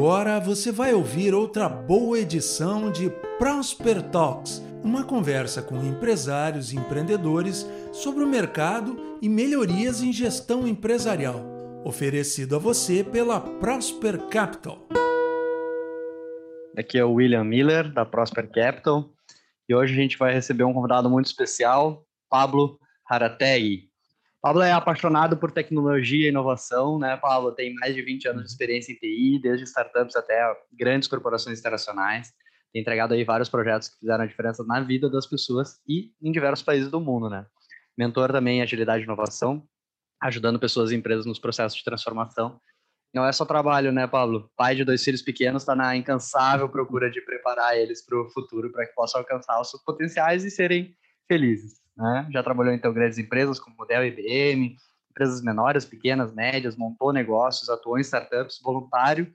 Agora você vai ouvir outra boa edição de Prosper Talks, uma conversa com empresários e empreendedores sobre o mercado e melhorias em gestão empresarial, oferecido a você pela Prosper Capital. Aqui é o William Miller, da Prosper Capital, e hoje a gente vai receber um convidado muito especial, Pablo Harategui. Pablo é apaixonado por tecnologia e inovação, né, Pablo? Tem mais de 20 anos de experiência em TI, desde startups até grandes corporações internacionais. Tem entregado aí vários projetos que fizeram a diferença na vida das pessoas e em diversos países do mundo, né? Mentor também em agilidade e inovação, ajudando pessoas e empresas nos processos de transformação. Não é só trabalho, né, Pablo? Pai de dois filhos pequenos está na incansável procura de preparar eles para o futuro, para que possam alcançar os seus potenciais e serem felizes. Né? Já trabalhou então grandes empresas como Dell, IBM, empresas menores, pequenas, médias, montou negócios, atuou em startups, voluntário,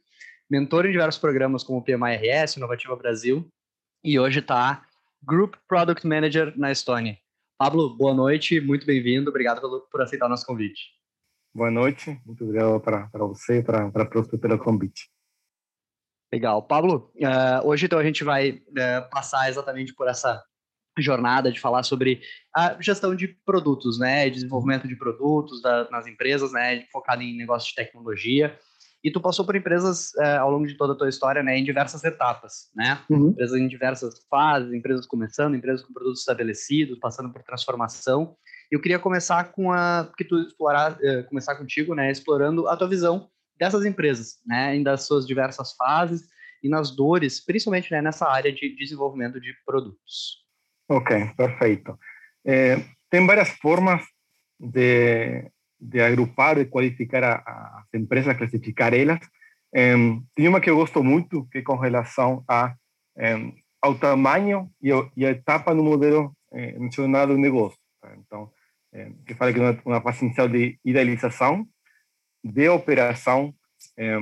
mentor em diversos programas como o PMIRS, Inovativa Brasil, e hoje está Group Product Manager na Estônia. Pablo, boa noite, muito bem-vindo, obrigado por, aceitar o nosso convite. Boa noite, muito obrigado para você e para a Prosper pelo convite. Legal. Pablo, uh, hoje então a gente vai uh, passar exatamente por essa jornada de falar sobre a gestão de produtos, né, desenvolvimento de produtos da, nas empresas, né, focado em negócios de tecnologia. E tu passou por empresas é, ao longo de toda a tua história, né, em diversas etapas, né? Uhum. Empresas em diversas fases, empresas começando, empresas com produtos estabelecidos, passando por transformação. Eu queria começar com a que tu explorar, é, começar contigo, né, explorando a tua visão dessas empresas, né, em das suas diversas fases e nas dores, principalmente né, nessa área de desenvolvimento de produtos. Ok, perfeito. Eh, tem várias formas de, de agrupar, de qualificar a, as empresas, classificar elas. Eh, tem uma que eu gosto muito, que é com relação a, eh, ao tamanho e, e, a etapa no modelo eh, mencionado do negócio. Então, eh, que fala que uma, uma fase inicial de idealização, de operação, eh,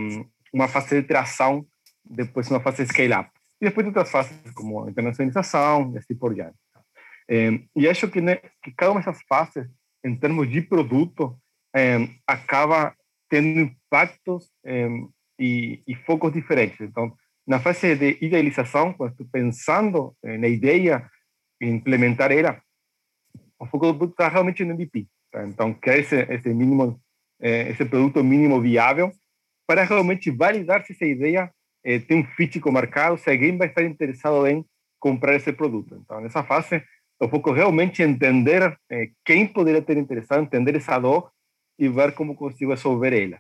uma fase de tração, depois uma fase de scale-up. E depois outras fases, como internacionalização e assim por diante. É, e acho que, né, que cada uma dessas fases, em termos de produto, é, acaba tendo impactos é, e, e, focos diferentes. Então, na fase de idealização, quando estou pensando na ideia e implementar ela, o foco do produto está realmente no MVP. Tá? Então, criar esse, esse mínimo, esse produto mínimo viável para realmente validar se essa ideia eh, tem um fit com o mercado, se alguém vai estar interessado em comprar esse produto. Então, nessa fase, eu foco realmente entender eh, quem poderia ter interessado, entender essa dor e ver como consigo resolver ela.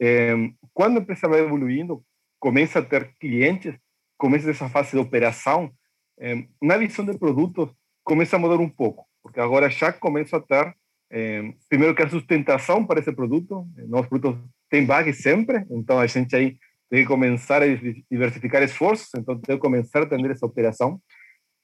Eh, quando a empresa vai evoluindo, começa a ter clientes, começa essa fase de operação, eh, na visão de produtos, começa a mudar um pouco, porque agora já começa a ter, eh, primeiro que a sustentação para esse produto, nossos produtos têm bugs sempre, então a gente aí tem que começar a diversificar esforços, então tem que começar a atender essa operação.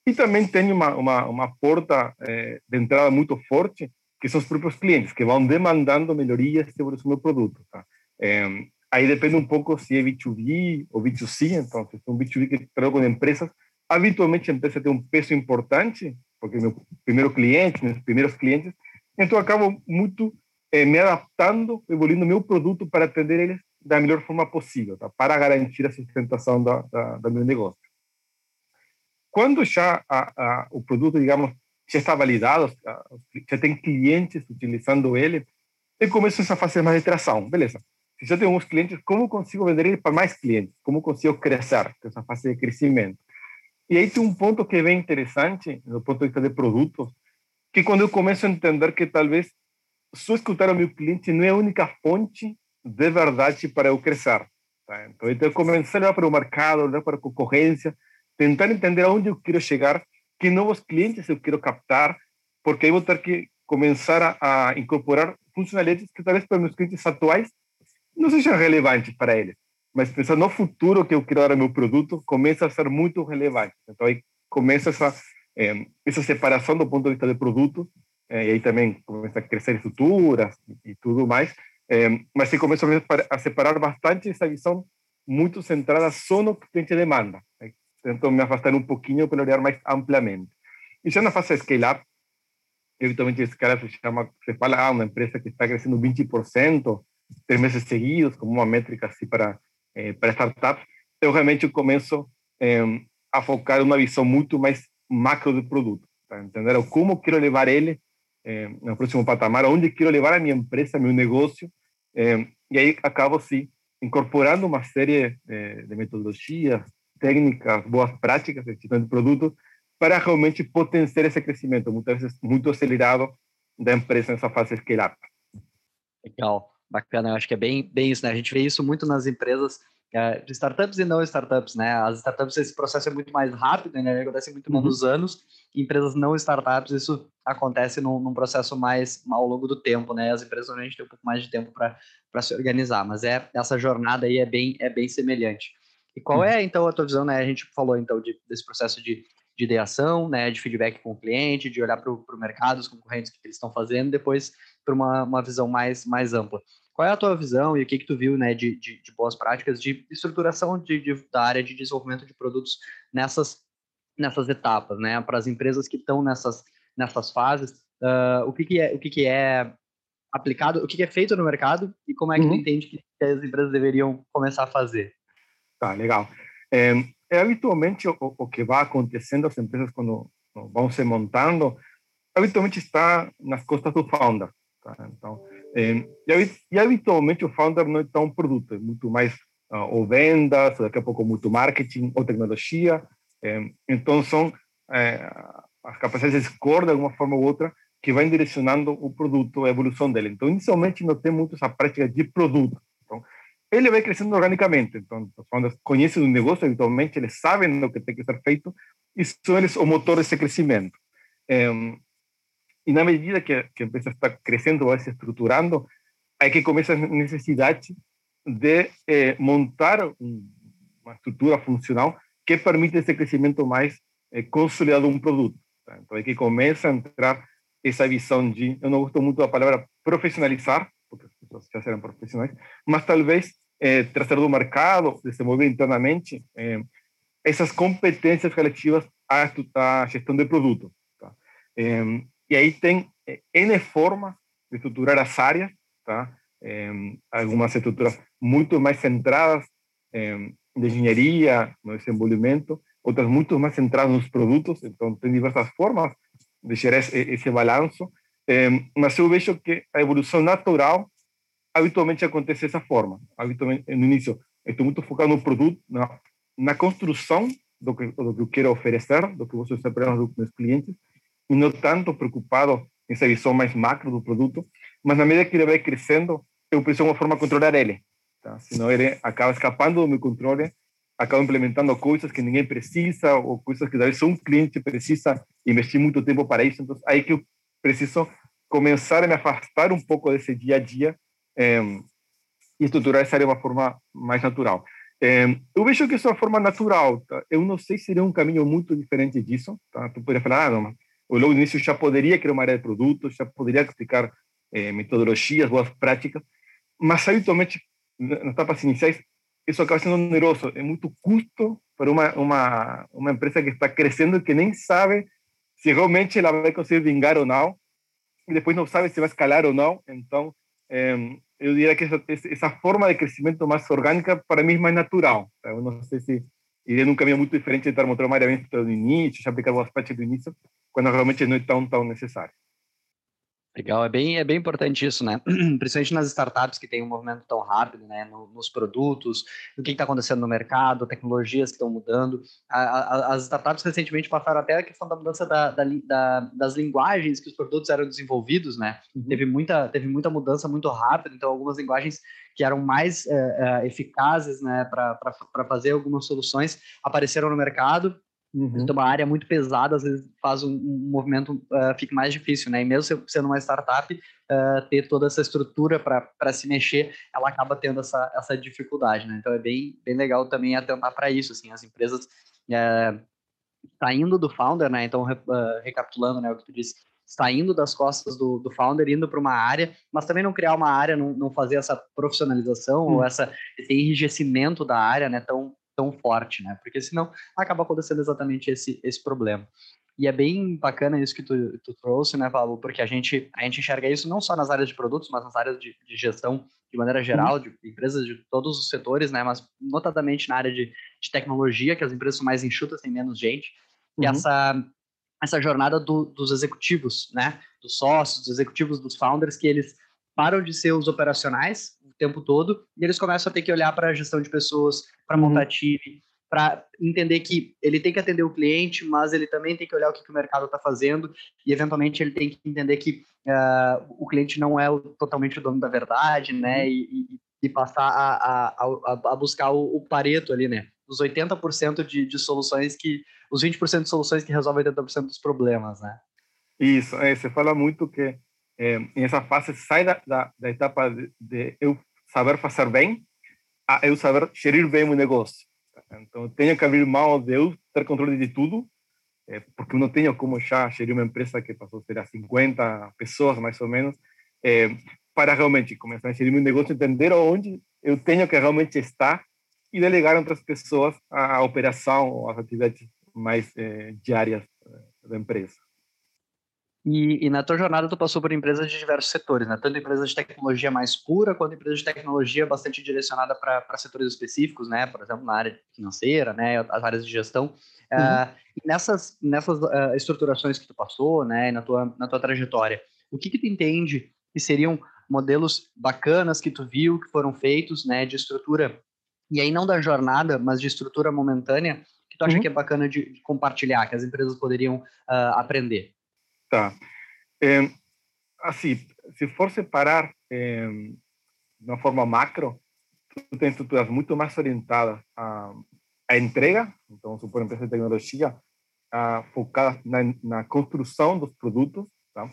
E também tem uma, uma, uma porta eh, de entrada muito forte, que são os próprios clientes, que vão demandando melhorias sobre o meu produto. Tá? Eh, aí depende um pouco se é B2B ou B2C, então se é um B2B que trabalha com empresas, habitualmente a empresa tem um peso importante, porque meu primeiro cliente, meus primeiros clientes, então eu acabo muito eh, me adaptando, evoluindo meu produto para atender eles da melhor forma possível, tá? para garantir a sustentação da, da, do meu negócio. Quando já a, a, o produto, digamos, já está validado, já tem clientes utilizando ele, eu começo essa fase mais de tração. Beleza. Se já tenho alguns clientes, como consigo vender ele para mais clientes? Como consigo crescer? Essa fase de crescimento. E aí tem um ponto que é bem interessante, do ponto de vista de produtos, que quando eu começo a entender que talvez só escutar o meu cliente não é a única fonte de verdade para eu crescer. Tá? Então, eu começar a olhar para o mercado, olhar para a concorrência, tentar entender aonde eu quero chegar, que novos clientes eu quero captar, porque aí vou ter que começar a, a incorporar funcionalidades que talvez para meus clientes atuais não sejam relevantes para eles. Mas pensar no futuro que eu quero dar ao meu produto, começa a ser muito relevante. Então, aí começa essa, eh, essa separação do ponto de vista de produto, eh, e aí também começa a crescer estruturas e tudo mais, é, mas se começa a separar bastante essa visão muito centrada só no que o cliente demanda. Tento me afastar um pouquinho para olhar mais amplamente. E já na fase scale-up, eventualmente scale se chama, se fala, ah, uma empresa que está crescendo 20%, três meses seguidos, como uma métrica assim para é, para startups, eu realmente começo é, a focar uma visão muito mais macro do produto, tá? entender como quero levar ele é, no próximo patamar, onde quero levar a minha empresa, meu negócio, e aí acabo sim incorporando uma série de, de metodologias, técnicas, boas práticas de gestão de produtos para realmente potenciar esse crescimento, muitas vezes muito acelerado da empresa nessa fase scale-up. Legal, bacana. Eu acho que é bem, bem isso, né? A gente vê isso muito nas empresas é, de startups e não startups, né? As startups, esse processo é muito mais rápido, né? Acontece muito uhum. menos anos. Empresas não startups, isso acontece num, num, processo mais ao longo do tempo, né? As empresas normalmente têm um pouco mais de tempo para se organizar, mas é essa jornada aí é bem, é bem semelhante. E qual uhum. é, então, a tua visão, né? A gente falou, então, de, desse processo de de ideação, né, de feedback com o cliente, de olhar para o mercado, os concorrentes, o que eles estão fazendo, depois para uma, uma visão mais, mais ampla. Qual é a tua visão e o que, que tu viu né, de, de, de boas práticas de estruturação de, de, da área de desenvolvimento de produtos nessas, nessas etapas, né, para as empresas que estão nessas, nessas fases, uh, o, que, que, é, o que, que é aplicado, o que, que é feito no mercado e como é que uhum. tu entende que as empresas deveriam começar a fazer? Tá, legal. É, é habitualmente o, o, que vai acontecendo as empresas quando vão se montando, habitualmente está nas costas do founder. Tá? Então, e, habitualmente o founder não é tão produto, é muito mais uh, ou vendas, daqui a pouco muito marketing ou tecnologia. Então, são é, as capacidades de core, de alguma forma ou outra, que vai direcionando o produto, a evolução dele. Então, inicialmente, não tem muito essa prática de produto ele vai crescendo organicamente. Então, quando conhecem o negócio, eventualmente, eles sabem o que tem que ser feito e são eles o motor desse crescimento. E na medida que, que a empresa está crescendo, vai se estruturando, é que começa a necessidade de é, montar uma estrutura funcional que permita esse crescimento mais é, consolidado de um produto. Tá? Então, é que começa a entrar essa visão de, eu não gosto muito da palavra profissionalizar, porque as pessoas já serão profissionais, mas talvez é, trazer do mercado, desenvolver internamente essas competências relativas à, gestão de produto. Tá? É, e aí tem N formas de estruturar as áreas, tá? algumas estruturas muito mais centradas em engenharia, no desenvolvimento, outras muito mais centradas nos produtos, então tem diversas formas de gerar esse, esse balanço, mas eu vejo que a evolução natural habitualmente acontece dessa forma. Habitualmente, no início, estou muito focado no produto, na, na construção do que, do que eu quero oferecer, do que vocês esperam dos meus clientes, e não tanto preocupado nessa visão mais macro do produto, mas na medida que ele vai crescendo, eu preciso de uma forma de controlar ele. Tá? Senão ele acaba escapando do meu controle, acaba implementando coisas que ninguém precisa, ou coisas que talvez só um cliente precisa investir muito tempo para isso. Então, aí que eu preciso começar a me afastar um pouco desse dia a dia é, e estruturar essa área de uma forma mais natural. É, eu vejo que isso é uma forma natural. Tá? Eu não sei se seria um caminho muito diferente disso. Tá? Tu poderia falar, ah, não, eu logo no início já poderia criar uma área de produtos, já poderia explicar é, metodologias, boas práticas, mas habitualmente nas etapas iniciais isso acaba sendo oneroso, é muito custo para uma, uma, uma empresa que está crescendo que nem sabe se realmente ela vai conseguir vingar ou não, e depois não sabe se vai escalar ou não, então eh, eu diria que essa, essa, forma de crescimento mais orgânica para mim é mais natural. Tá? Eu não sei se iria num caminho muito diferente de estar uma área bem do início, já aplicar boas práticas do início, quando realmente não é tão, tão necessário. Legal, é bem, é bem importante isso, né? Principalmente nas startups que têm um movimento tão rápido, né? No, nos produtos, o que está acontecendo no mercado, tecnologias que estão mudando. A, a, as startups recentemente passaram até a questão da mudança da, da, da, das linguagens que os produtos eram desenvolvidos, né? Uhum. Teve, muita, teve muita mudança muito rápida, então algumas linguagens que eram mais é, é, eficazes, né, para fazer algumas soluções apareceram no mercado Uhum. Então, uma área muito pesada, às vezes faz um, um movimento uh, fique mais difícil, né? E mesmo sendo uma startup, uh, ter toda essa estrutura para se mexer, ela acaba tendo essa, essa dificuldade, né? Então, é bem, bem legal também atentar para isso, assim, as empresas uh, saindo do founder, né? Então, uh, recapitulando, né, o que tu disse, saindo das costas do, do founder, indo para uma área, mas também não criar uma área, não, não fazer essa profissionalização ou essa, esse enrijecimento da área, né, tão, tão forte, né? Porque senão acaba acontecendo exatamente esse, esse problema. E é bem bacana isso que tu, tu trouxe, né, Pablo? Porque a gente, a gente enxerga isso não só nas áreas de produtos, mas nas áreas de, de gestão de maneira geral, de empresas de todos os setores, né? Mas notadamente na área de, de tecnologia, que as empresas são mais enxutas, tem menos gente. E uhum. essa, essa jornada do, dos executivos, né? Dos sócios, dos executivos, dos founders, que eles param de ser os operacionais tempo todo e eles começam a ter que olhar para a gestão de pessoas, para montar uhum. time, para entender que ele tem que atender o cliente, mas ele também tem que olhar o que, que o mercado está fazendo e, eventualmente, ele tem que entender que uh, o cliente não é o, totalmente o dono da verdade, né? Uhum. E, e, e passar a, a, a, buscar o, o, pareto ali, né? Os 80% de, de soluções que... Os 20% de soluções que resolvem 80% dos problemas, né? Isso, é, você fala muito que é, nessa fase sai da, da, da etapa de, de eu saber fazer bem a eu saber gerir bem o negócio. Então, tenho que abrir mão de eu ter controle de tudo, é, porque eu não tenho como já gerir uma empresa que passou a ter 50 pessoas, mais ou menos, é, para realmente começar a gerir meu negócio, entender onde eu tenho que realmente estar e delegar outras pessoas a, operação ou as atividades mais é, diárias da empresa. E, e, na tua jornada tu passou por empresas de diversos setores, né? Tanto empresas de tecnologia mais pura, quanto empresas de tecnologia bastante direcionada para setores específicos, né? Por exemplo, na área financeira, né? As áreas de gestão. Uhum. Uh, nessas nessas uh, estruturações que tu passou, né? Na tua, na tua trajetória, o que que tu entende que seriam modelos bacanas que tu viu, que foram feitos, né? De estrutura, e aí não da jornada, mas de estrutura momentânea, que tu acha uhum. que é bacana de, de, compartilhar, que as empresas poderiam uh, aprender? Tá. É, assim, se for separar é, de uma forma macro, tu tem estruturas muito mais orientadas à, à entrega, então, supor, empresa de tecnologia, a, focadas na, na, construção dos produtos, tá?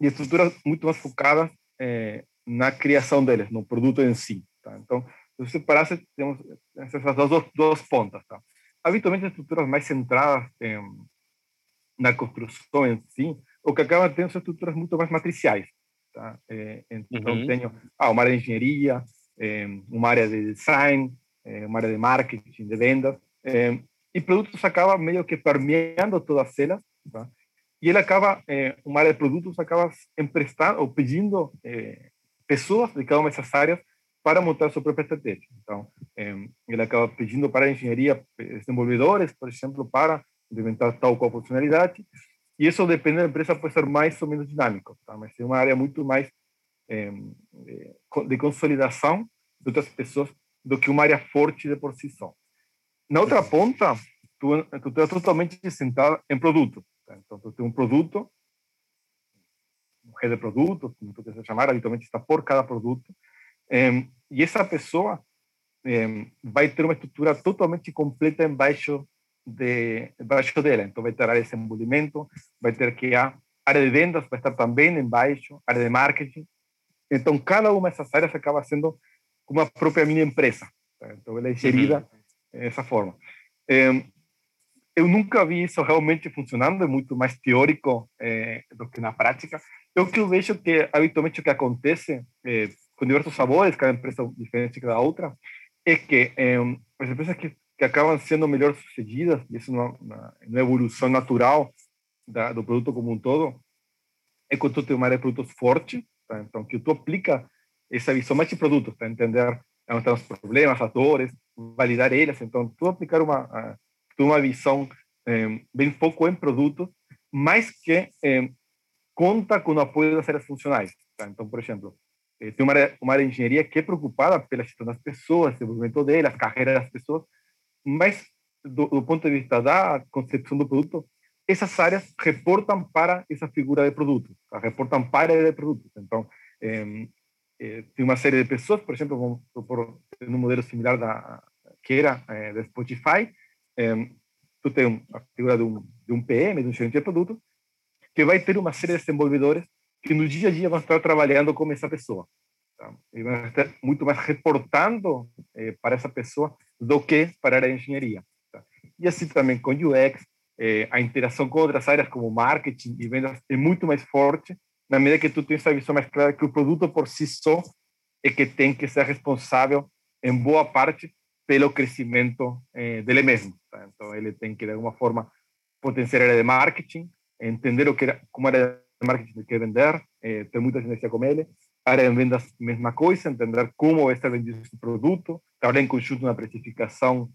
e estruturas muito mais focadas é, na criação deles, no produto em si. Tá? Então, se separasse, temos essas duas, duas pontas. Tá? Habitualmente, estruturas mais centradas em na construção em si, o que acaba tendo são estruturas muito mais matriciais. Tá? É, então, uhum. tenho ah, uma área de engenharia, é, uma área de design, é, uma área de marketing, de vendas, e produtos acaba meio que permeando todas elas, tá? e ele acaba, uma área de produtos acaba emprestando ou pedindo é, pessoas de cada uma dessas áreas para montar sua própria estratégia. Então, ele acaba pedindo para a engenharia desenvolvedores, por exemplo, para implementar tal qual funcionalidade. E isso depende da empresa, pode ser mais ou menos dinâmico, tá? mas tem uma área muito mais é, de consolidação de outras pessoas do que uma área forte de por si só. Na outra ponta, tu, tu totalmente sentado em produto. Tá? Então, tu tem um produto, um head de produto, como tu quiser chamar, habitualmente está por cada produto, é, e essa pessoa é, vai ter uma estrutura totalmente completa embaixo de, baixo dela. Então, vai ter área de desenvolvimento, vai ter que a área de vendas vai estar também embaixo, área de marketing. Então, cada uma dessas áreas acaba sendo uma própria mini empresa. Então, ela é gerida uhum. dessa forma. É, eu nunca vi isso realmente funcionando, é muito mais teórico é, do que na prática. Eu que eu vejo que, habitualmente, o que acontece é, com diversos sabores, cada empresa diferente da outra, é que as empresas que que acabam sendo melhor sucedidas, isso na, na evolução natural da, do produto como um todo, é quando tu tem uma área de produtos forte, tá? então que tu aplica essa visão mais de produtos, para entender onde estão os problemas, as dores, validar eles, então tu aplicar uma, uma visão bem foco em produtos, mas que conta com o apoio das áreas funcionais. Tá? Então, por exemplo, tem uma área, uma área de engenharia que é preocupada pela gestão das pessoas, desenvolvimento delas, carreira das pessoas, mas do, do, ponto de vista da concepção do produto, essas áreas reportam para essa figura de produto, tá? reportam para a área de produtos. Então, é, é, tem uma série de pessoas, por exemplo, vamos propor um modelo similar da que era é, da Spotify, tu tem a figura de um, de um PM, de um gerente de produto, que vai ter uma série de desenvolvedores que no dia a dia vão estar trabalhando com essa pessoa. Tá? E vão estar muito mais reportando para essa pessoa do que para a engenharia. Tá? E assim também com UX, eh, a interação com outras áreas como marketing e vendas é muito mais forte na medida que tu tens essa visão mais clara que o produto por si só é que tem que ser responsável em boa parte pelo crescimento eh, dele mesmo. Tá? Então ele tem que de alguma forma potenciar a área de marketing, entender o que era, como era de marketing que vender, eh, ter muita sinergia com ele. A área de vendas, mesma coisa, entender como vai ser vendido esse produto, trabalhar em conjunto na precificação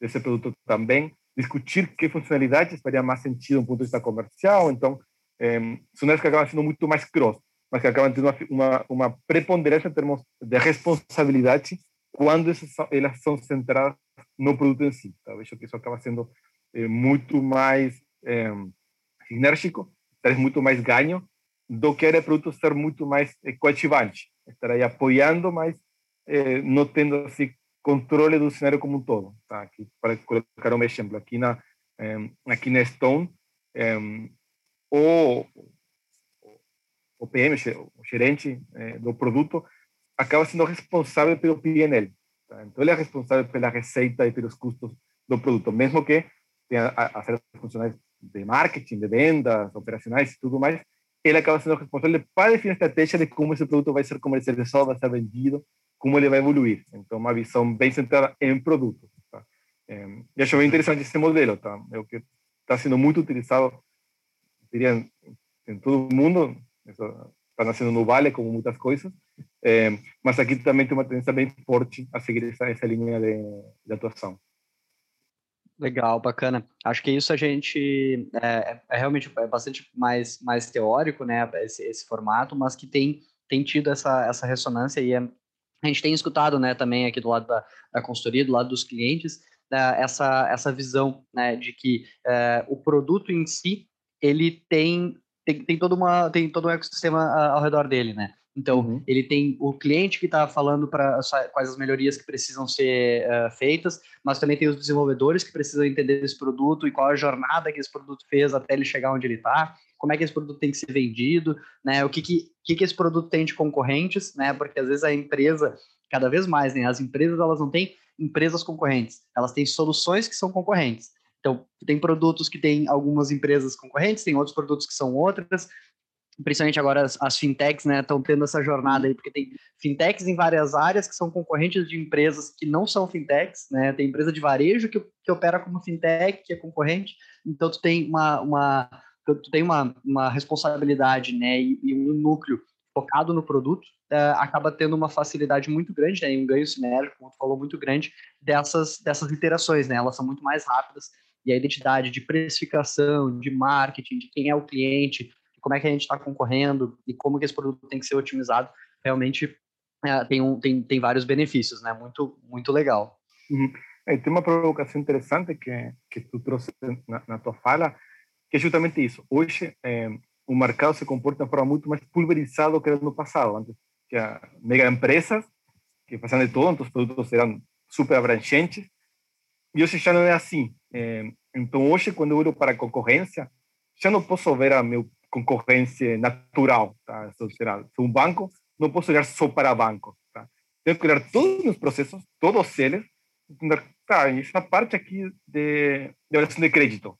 desse produto também, discutir que funcionalidades faria mais sentido do ponto de vista comercial. Então, eh, são áreas que acabam sendo muito mais cross, mas que acabam tendo uma, uma, uma preponderância em termos de responsabilidade quando elas são centradas no produto em si. Tá? Vejo que isso acaba sendo eh, muito mais eh, sinérgico, traz muito mais ganho do que o produto ser muito mais eh, coativante, estar aí apoiando, mas eh, não tendo assim controle do cenário como um todo. Tá? Aqui, para colocar um exemplo, aqui na, aqui na Stone, o, o PM, o gerente eh, do produto, acaba sendo responsável pelo PNL. Tá? Então, ele é responsável pela receita e pelos custos do produto, mesmo que tenha a, a ser funcionais de marketing, de vendas, operacionais e tudo mais, ele acaba sendo responsável para definir a estratégia de como esse produto vai ser comercializado, vai ser vendido, como ele vai evoluir. Então, uma visão bem centrada em produto. Tá? É, e acho bem interessante esse modelo, tá? É o que está sendo muito utilizado, diria, em, todo o mundo. Está nascendo no Vale, como muitas coisas. É, mas aqui também tem uma tendência bem forte a seguir essa, essa linha de, de atuação. Legal, bacana. Acho que isso a gente é, é, realmente é bastante mais, mais teórico, né, esse, esse formato, mas que tem, tem tido essa, essa ressonância e é, a gente tem escutado, né, também aqui do lado da, da consultoria, do lado dos clientes, né, essa, essa visão, né, de que é, o produto em si, ele tem, tem, tem, todo uma, tem todo um ecossistema ao redor dele, né, então, uhum. ele tem o cliente que está falando para quais as melhorias que precisam ser uh, feitas, mas também tem os desenvolvedores que precisam entender esse produto e qual a jornada que esse produto fez até ele chegar onde ele está, como é que esse produto tem que ser vendido, né? O que, que, que, que esse produto tem de concorrentes, né? Porque às vezes a empresa, cada vez mais, né? As empresas elas não têm empresas concorrentes, elas têm soluções que são concorrentes. Então, tem produtos que têm algumas empresas concorrentes, tem outros produtos que são outras, principalmente agora as, as fintechs, né, estão tendo essa jornada aí, porque tem fintechs em várias áreas que são concorrentes de empresas que não são fintechs, né, tem empresa de varejo que, que opera como fintech, que é concorrente, então tu tem uma, uma tu tem uma, uma responsabilidade, né, e, e um núcleo focado no produto, uh, acaba tendo uma facilidade muito grande, né, e um ganho sinérgico, como tu falou, muito grande dessas, dessas interações, né, elas são muito mais rápidas, e a identidade de precificação, de marketing, de quem é o cliente, como é que a gente está concorrendo e como que esse produto tem que ser otimizado, realmente é, tem, um, tem, tem vários benefícios, né? Muito, muito legal. Uhum. É, tem uma provocação interessante que, que tu trouxe na, na tua fala, que é justamente isso. Hoje, é, o mercado se comporta de forma muito mais pulverizada do que era no passado. Antes tinha mega empresas que faziam de tudo, então os produtos eram super abrangentes, e hoje já não é assim. É, então, hoje, quando eu olho para a concorrência, já não posso ver a meu concorrência natural, tá? Sou um banco, não posso olhar só para banco, tá? Tenho que olhar todos os meus processos, todos eles, entender, tá, essa parte aqui de, de de crédito,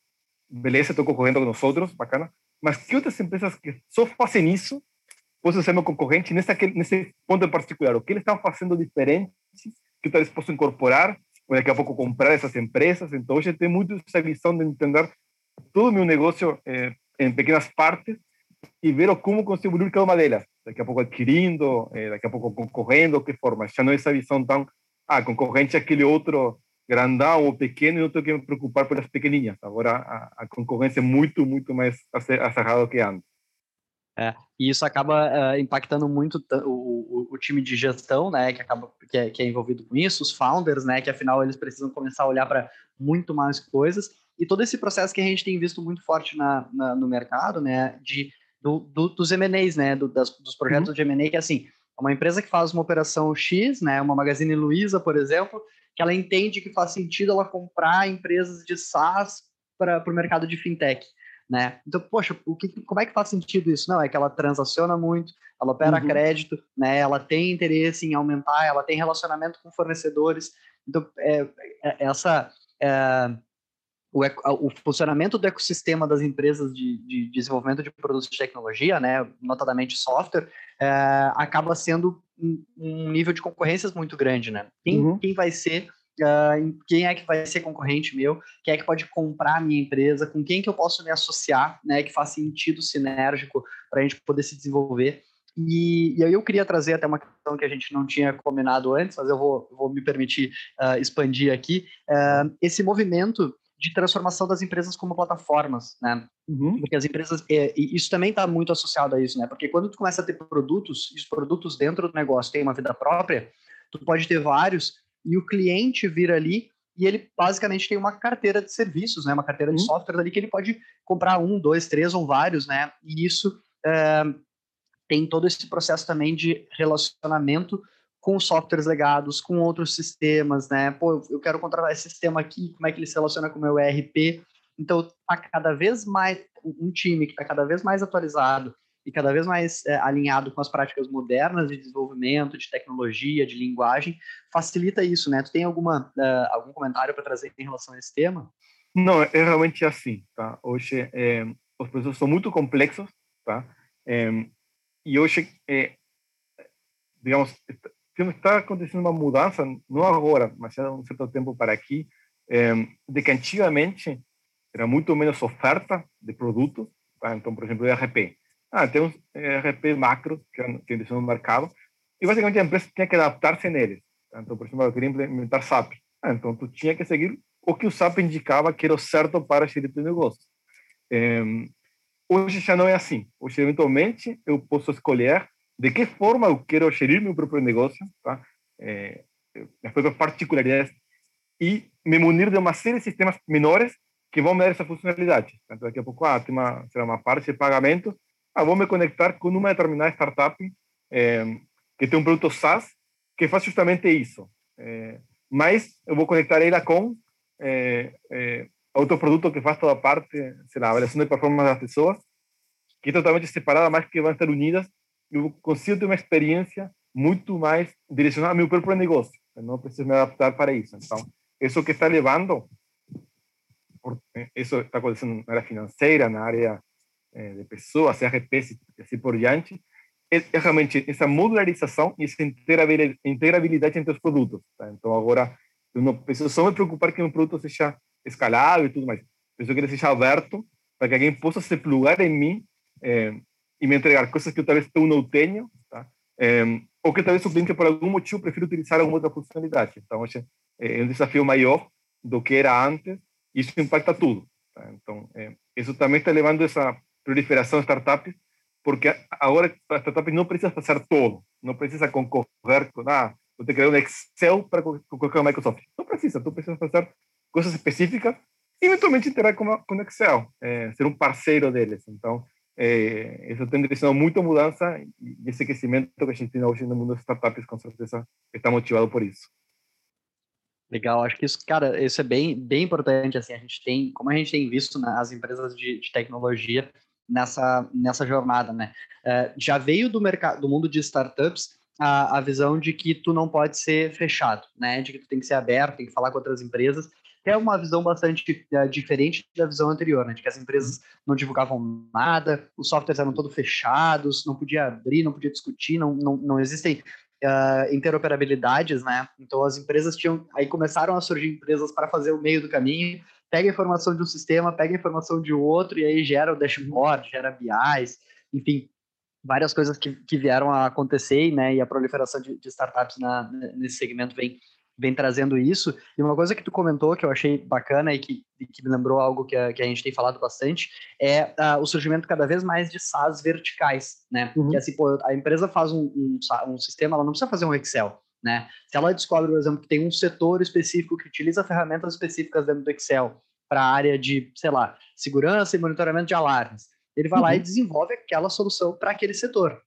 beleza, estou concorrendo com nós bacana, mas que outras empresas que só fazem isso, posso ser meu concorrente nesse, nesse ponto em particular, o que eles estão fazendo diferente, que talvez posso incorporar, ou daqui a pouco comprar essas empresas, então hoje tem muito essa visão de entender todo o meu negócio eh, em pequenas partes e ver como evoluir cada uma delas. Daqui a pouco adquirindo, eh, daqui a pouco concorrendo, que forma. Já não é essa visão tão, ah, concorrente aquele outro grandão ou pequeno não tenho que me preocupar pelas pequenininhas. Agora a, a concorrência é muito, muito mais acirrada que antes. É, e isso acaba uh, impactando muito o, o, o, time de gestão, né, que acaba que é, que é envolvido com isso, os founders, né, que afinal eles precisam começar a olhar para muito mais coisas e todo esse processo que a gente tem visto muito forte na, na no mercado, né, de, do, do, dos M&As, né, do, das, dos projetos uhum. de M&A, que é assim, uma empresa que faz uma operação X, né, uma Magazine Luiza, por exemplo, que ela entende que faz sentido ela comprar empresas de SaaS para o mercado de fintech. Né? Então, poxa, o que, como é que faz sentido isso? Não, é que ela transaciona muito, ela opera uhum. crédito, né? ela tem interesse em aumentar, ela tem relacionamento com fornecedores. Então, é, é, essa, é, o, o, funcionamento do ecossistema das empresas de, de, desenvolvimento de produtos de tecnologia, né, notadamente software, é, acaba sendo um, nível de concorrências muito grande, né? Quem, uhum. quem vai ser uh, quem é que vai ser concorrente meu, quem é que pode comprar a minha empresa, com quem que eu posso me associar, né, que faz sentido sinérgico para a gente poder se desenvolver. E, e aí eu queria trazer até uma questão que a gente não tinha combinado antes, mas eu vou, vou me permitir uh, expandir aqui. Uh, esse movimento de transformação das empresas como plataformas, né? Uhum. Porque as empresas, é, isso também está muito associado a isso, né? Porque quando tu começa a ter produtos, e os produtos dentro do negócio têm uma vida própria, tu pode ter vários e o cliente vira ali e ele basicamente tem uma carteira de serviços, né? Uma carteira de uhum. software ali que ele pode comprar um, dois, três ou vários, né? E isso é, tem todo esse processo também de relacionamento com softwares legados, com outros sistemas, né? Pô, eu quero contratar esse sistema aqui, como é que ele se relaciona com o meu ERP? Então, tá cada vez mais um time que está cada vez mais atualizado e cada vez mais é, alinhado com as práticas modernas de desenvolvimento, de tecnologia, de linguagem, facilita isso, né? Tu tem alguma uh, algum comentário para trazer em relação a esse tema? Não, é realmente assim, tá? Hoje é, os processos são muito complexos, tá? É, e hoje, é, digamos, está acontecendo uma mudança, não agora, mas há um certo tempo para aqui, é, de que antigamente era muito menos oferta de produtos. Tá? Então, por exemplo, ERP. Ah, tem uns ERP macro que, que existem no mercado e basicamente a empresa tinha que adaptar-se neles. Tá? Então, por exemplo, eu queria implementar SAP. Ah, então, tu tinha que seguir o que o SAP indicava que era o certo para gerir teu negócio. É, hoje já não é assim. Hoje, eventualmente, eu posso escolher de que forma eu quero gerir meu próprio negócio, tá? É, as próprias particularidades e me munir de uma série de sistemas menores que vão me dar essa funcionalidade. Daqui a pouco, ah, uma, será uma parte de pagamento, ah, vou me conectar com uma determinada startup é, que tem um produto SaaS que faz justamente isso. É, mas eu vou conectar ela com é, é, outro produto que faz toda parte, sei lá, avaliação de performance das pessoas, que é totalmente separada, mas que vão estar unidas eu consigo ter uma experiência muito mais direcionada ao meu próprio negócio. Eu não preciso me adaptar para isso. Então, isso que está levando, isso está acontecendo na área financeira, na área eh, de pessoas, RPs e assim por diante, é, é realmente essa modularização e essa integrabilidade entre os produtos. Tá? Então, agora, eu não preciso só me preocupar que um produto seja escalável e tudo mais. Preciso que ele seja aberto para que alguém possa se plugar em mim eh, e me entregar coisas que talvez eu não tenho, tá? É, ou que talvez o cliente, por algum motivo, prefira utilizar alguma outra funcionalidade. Então, hoje é um desafio maior do que era antes, e isso impacta tudo. Tá? Então, é, isso também está levando essa proliferação de startups, porque agora a startup não precisa fazer tudo, não precisa concorrer com, ah, vou ter que criar um Excel para concorrer com a Microsoft. Não precisa, tu precisa fazer coisas específicas e eventualmente interagir com, com o Excel, é, ser um parceiro deles. Então, é, isso tem direcionado muito a mudança e esse crescimento que a gente tem hoje no mundo das startups, com certeza, está motivado por isso. Legal, acho que isso, cara, isso é bem, bem importante, assim, a gente tem, como a gente tem visto nas empresas de, de tecnologia nessa, nessa jornada, né, uh, já veio do mercado, do mundo de startups a, a visão de que tu não pode ser fechado, né, de que tu tem que ser aberto, tem que falar com outras empresas, é uma visão bastante uh, diferente da visão anterior, né? De que as empresas não divulgavam nada, os softwares eram todos fechados, não podia abrir, não podia discutir, não, não, não existem uh, interoperabilidades, né? Então as empresas tinham, aí começaram a surgir empresas para fazer o meio do caminho, pega a informação de um sistema, pega a informação de outro e aí gera o dashboard, gera BIs, enfim, várias coisas que, que vieram a acontecer, né? E a proliferação de, de startups na, nesse segmento vem vem trazendo isso. E uma coisa que tu comentou que eu achei bacana e que, que me lembrou algo que a, que a gente tem falado bastante é uh, o surgimento cada vez mais de SaaS verticais, né? Uhum. Que assim, pô, a empresa faz um, um, um, sistema, ela não precisa fazer um Excel, né? Se ela descobre, por exemplo, que tem um setor específico que utiliza ferramentas específicas dentro do Excel para a área de, sei lá, segurança e monitoramento de alarmes, ele vai uhum. lá e uhum. desenvolve aquela solução para aquele setor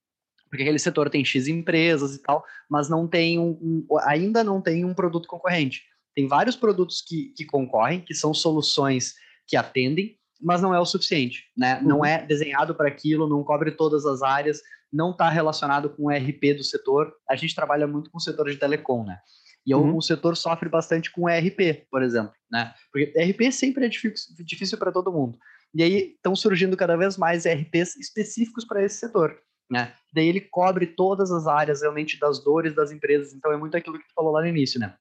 porque aquele setor tem X empresas e tal, mas não tem um, um, ainda não tem um produto concorrente. Tem vários produtos que, que concorrem, que são soluções que atendem, mas não é o suficiente, né? Uhum. Não é desenhado para aquilo, não cobre todas as áreas, não está relacionado com o RP do setor. A gente trabalha muito com o setor de telecom, né? E uhum. o setor sofre bastante com ERP, por exemplo, né? Porque ERP sempre é difícil, difícil para todo mundo. E aí estão surgindo cada vez mais ERPs específicos para esse setor. Né? Daí ele cobre todas as áreas realmente das dores das empresas. Então é muito aquilo que tu falou lá no início, né?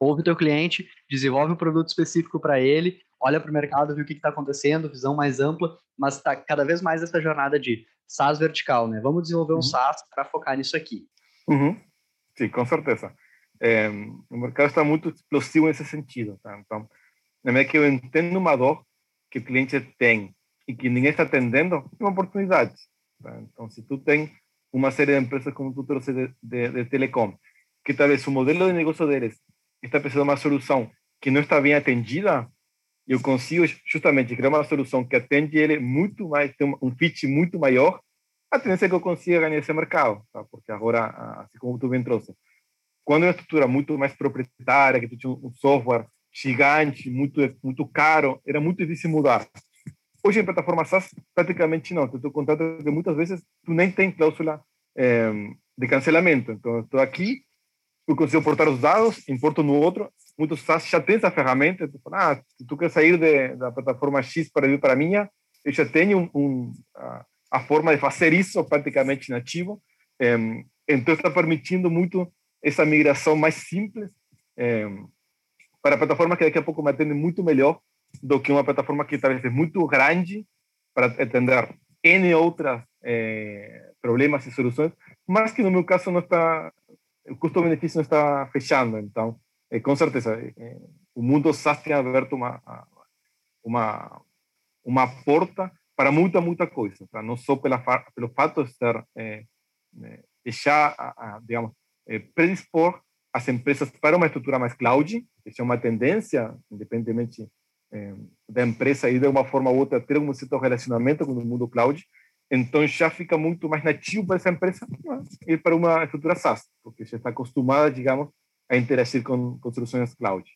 ouve o teu cliente, desenvolve um produto específico para ele, olha para o mercado, vê o que está acontecendo, visão mais ampla, mas está cada vez mais essa jornada de SaaS vertical, né? Vamos desenvolver um uhum. SaaS para focar nisso aqui. Uhum. Sim, com certeza. É, o mercado está muito explosivo nesse sentido. Tá? Então, na medida que eu entendo uma dor que o cliente tem e que ninguém está atendendo, é uma oportunidade. Então, se tu tem uma série de empresas como tu trouxe de, de, de telecom, que talvez o modelo de negócio deles está precisando de uma solução que não está bem atendida, eu consigo justamente criar uma solução que atende ele muito mais, tem um fit muito maior, a tendência é que eu consiga ganhar esse mercado, tá? porque agora, assim como tu bem trouxe, quando é uma estrutura muito mais proprietária, que tu tinha um software gigante, muito muito caro, era muito difícil mudar. Hoje em plataforma SaaS, praticamente não. Tu contrato que muitas vezes tu nem tem cláusula é, de cancelamento. Então, estou aqui, eu consigo portar os dados, importo no outro. Muitos SaaS já têm essa ferramenta. Tu fala, ah, tu quer sair de, da plataforma X para vir para a minha, eu já tenho um, um, a, a, forma de fazer isso praticamente nativo. É, então, está permitindo muito essa migração mais simples é, para a plataforma que daqui a pouco me atende muito melhor do que uma plataforma que talvez é muito grande para atender N outras é, problemas e soluções, mas que no meu caso não está, o custo-benefício não está fechando. Então, é, com certeza, é, o mundo SaaS tem aberto uma, uma, uma porta para muita, muita coisa, tá? não só pela, pelo fato de ser, é, deixar, digamos, eh, predispor as empresas para uma estrutura mais cloud, que é uma tendência, independentemente da empresa e de uma forma ou outra ter um certo relacionamento com o mundo cloud, então já fica muito mais nativo para essa empresa ir para uma estrutura SaaS, porque já está acostumada, digamos, a interagir com, soluções cloud.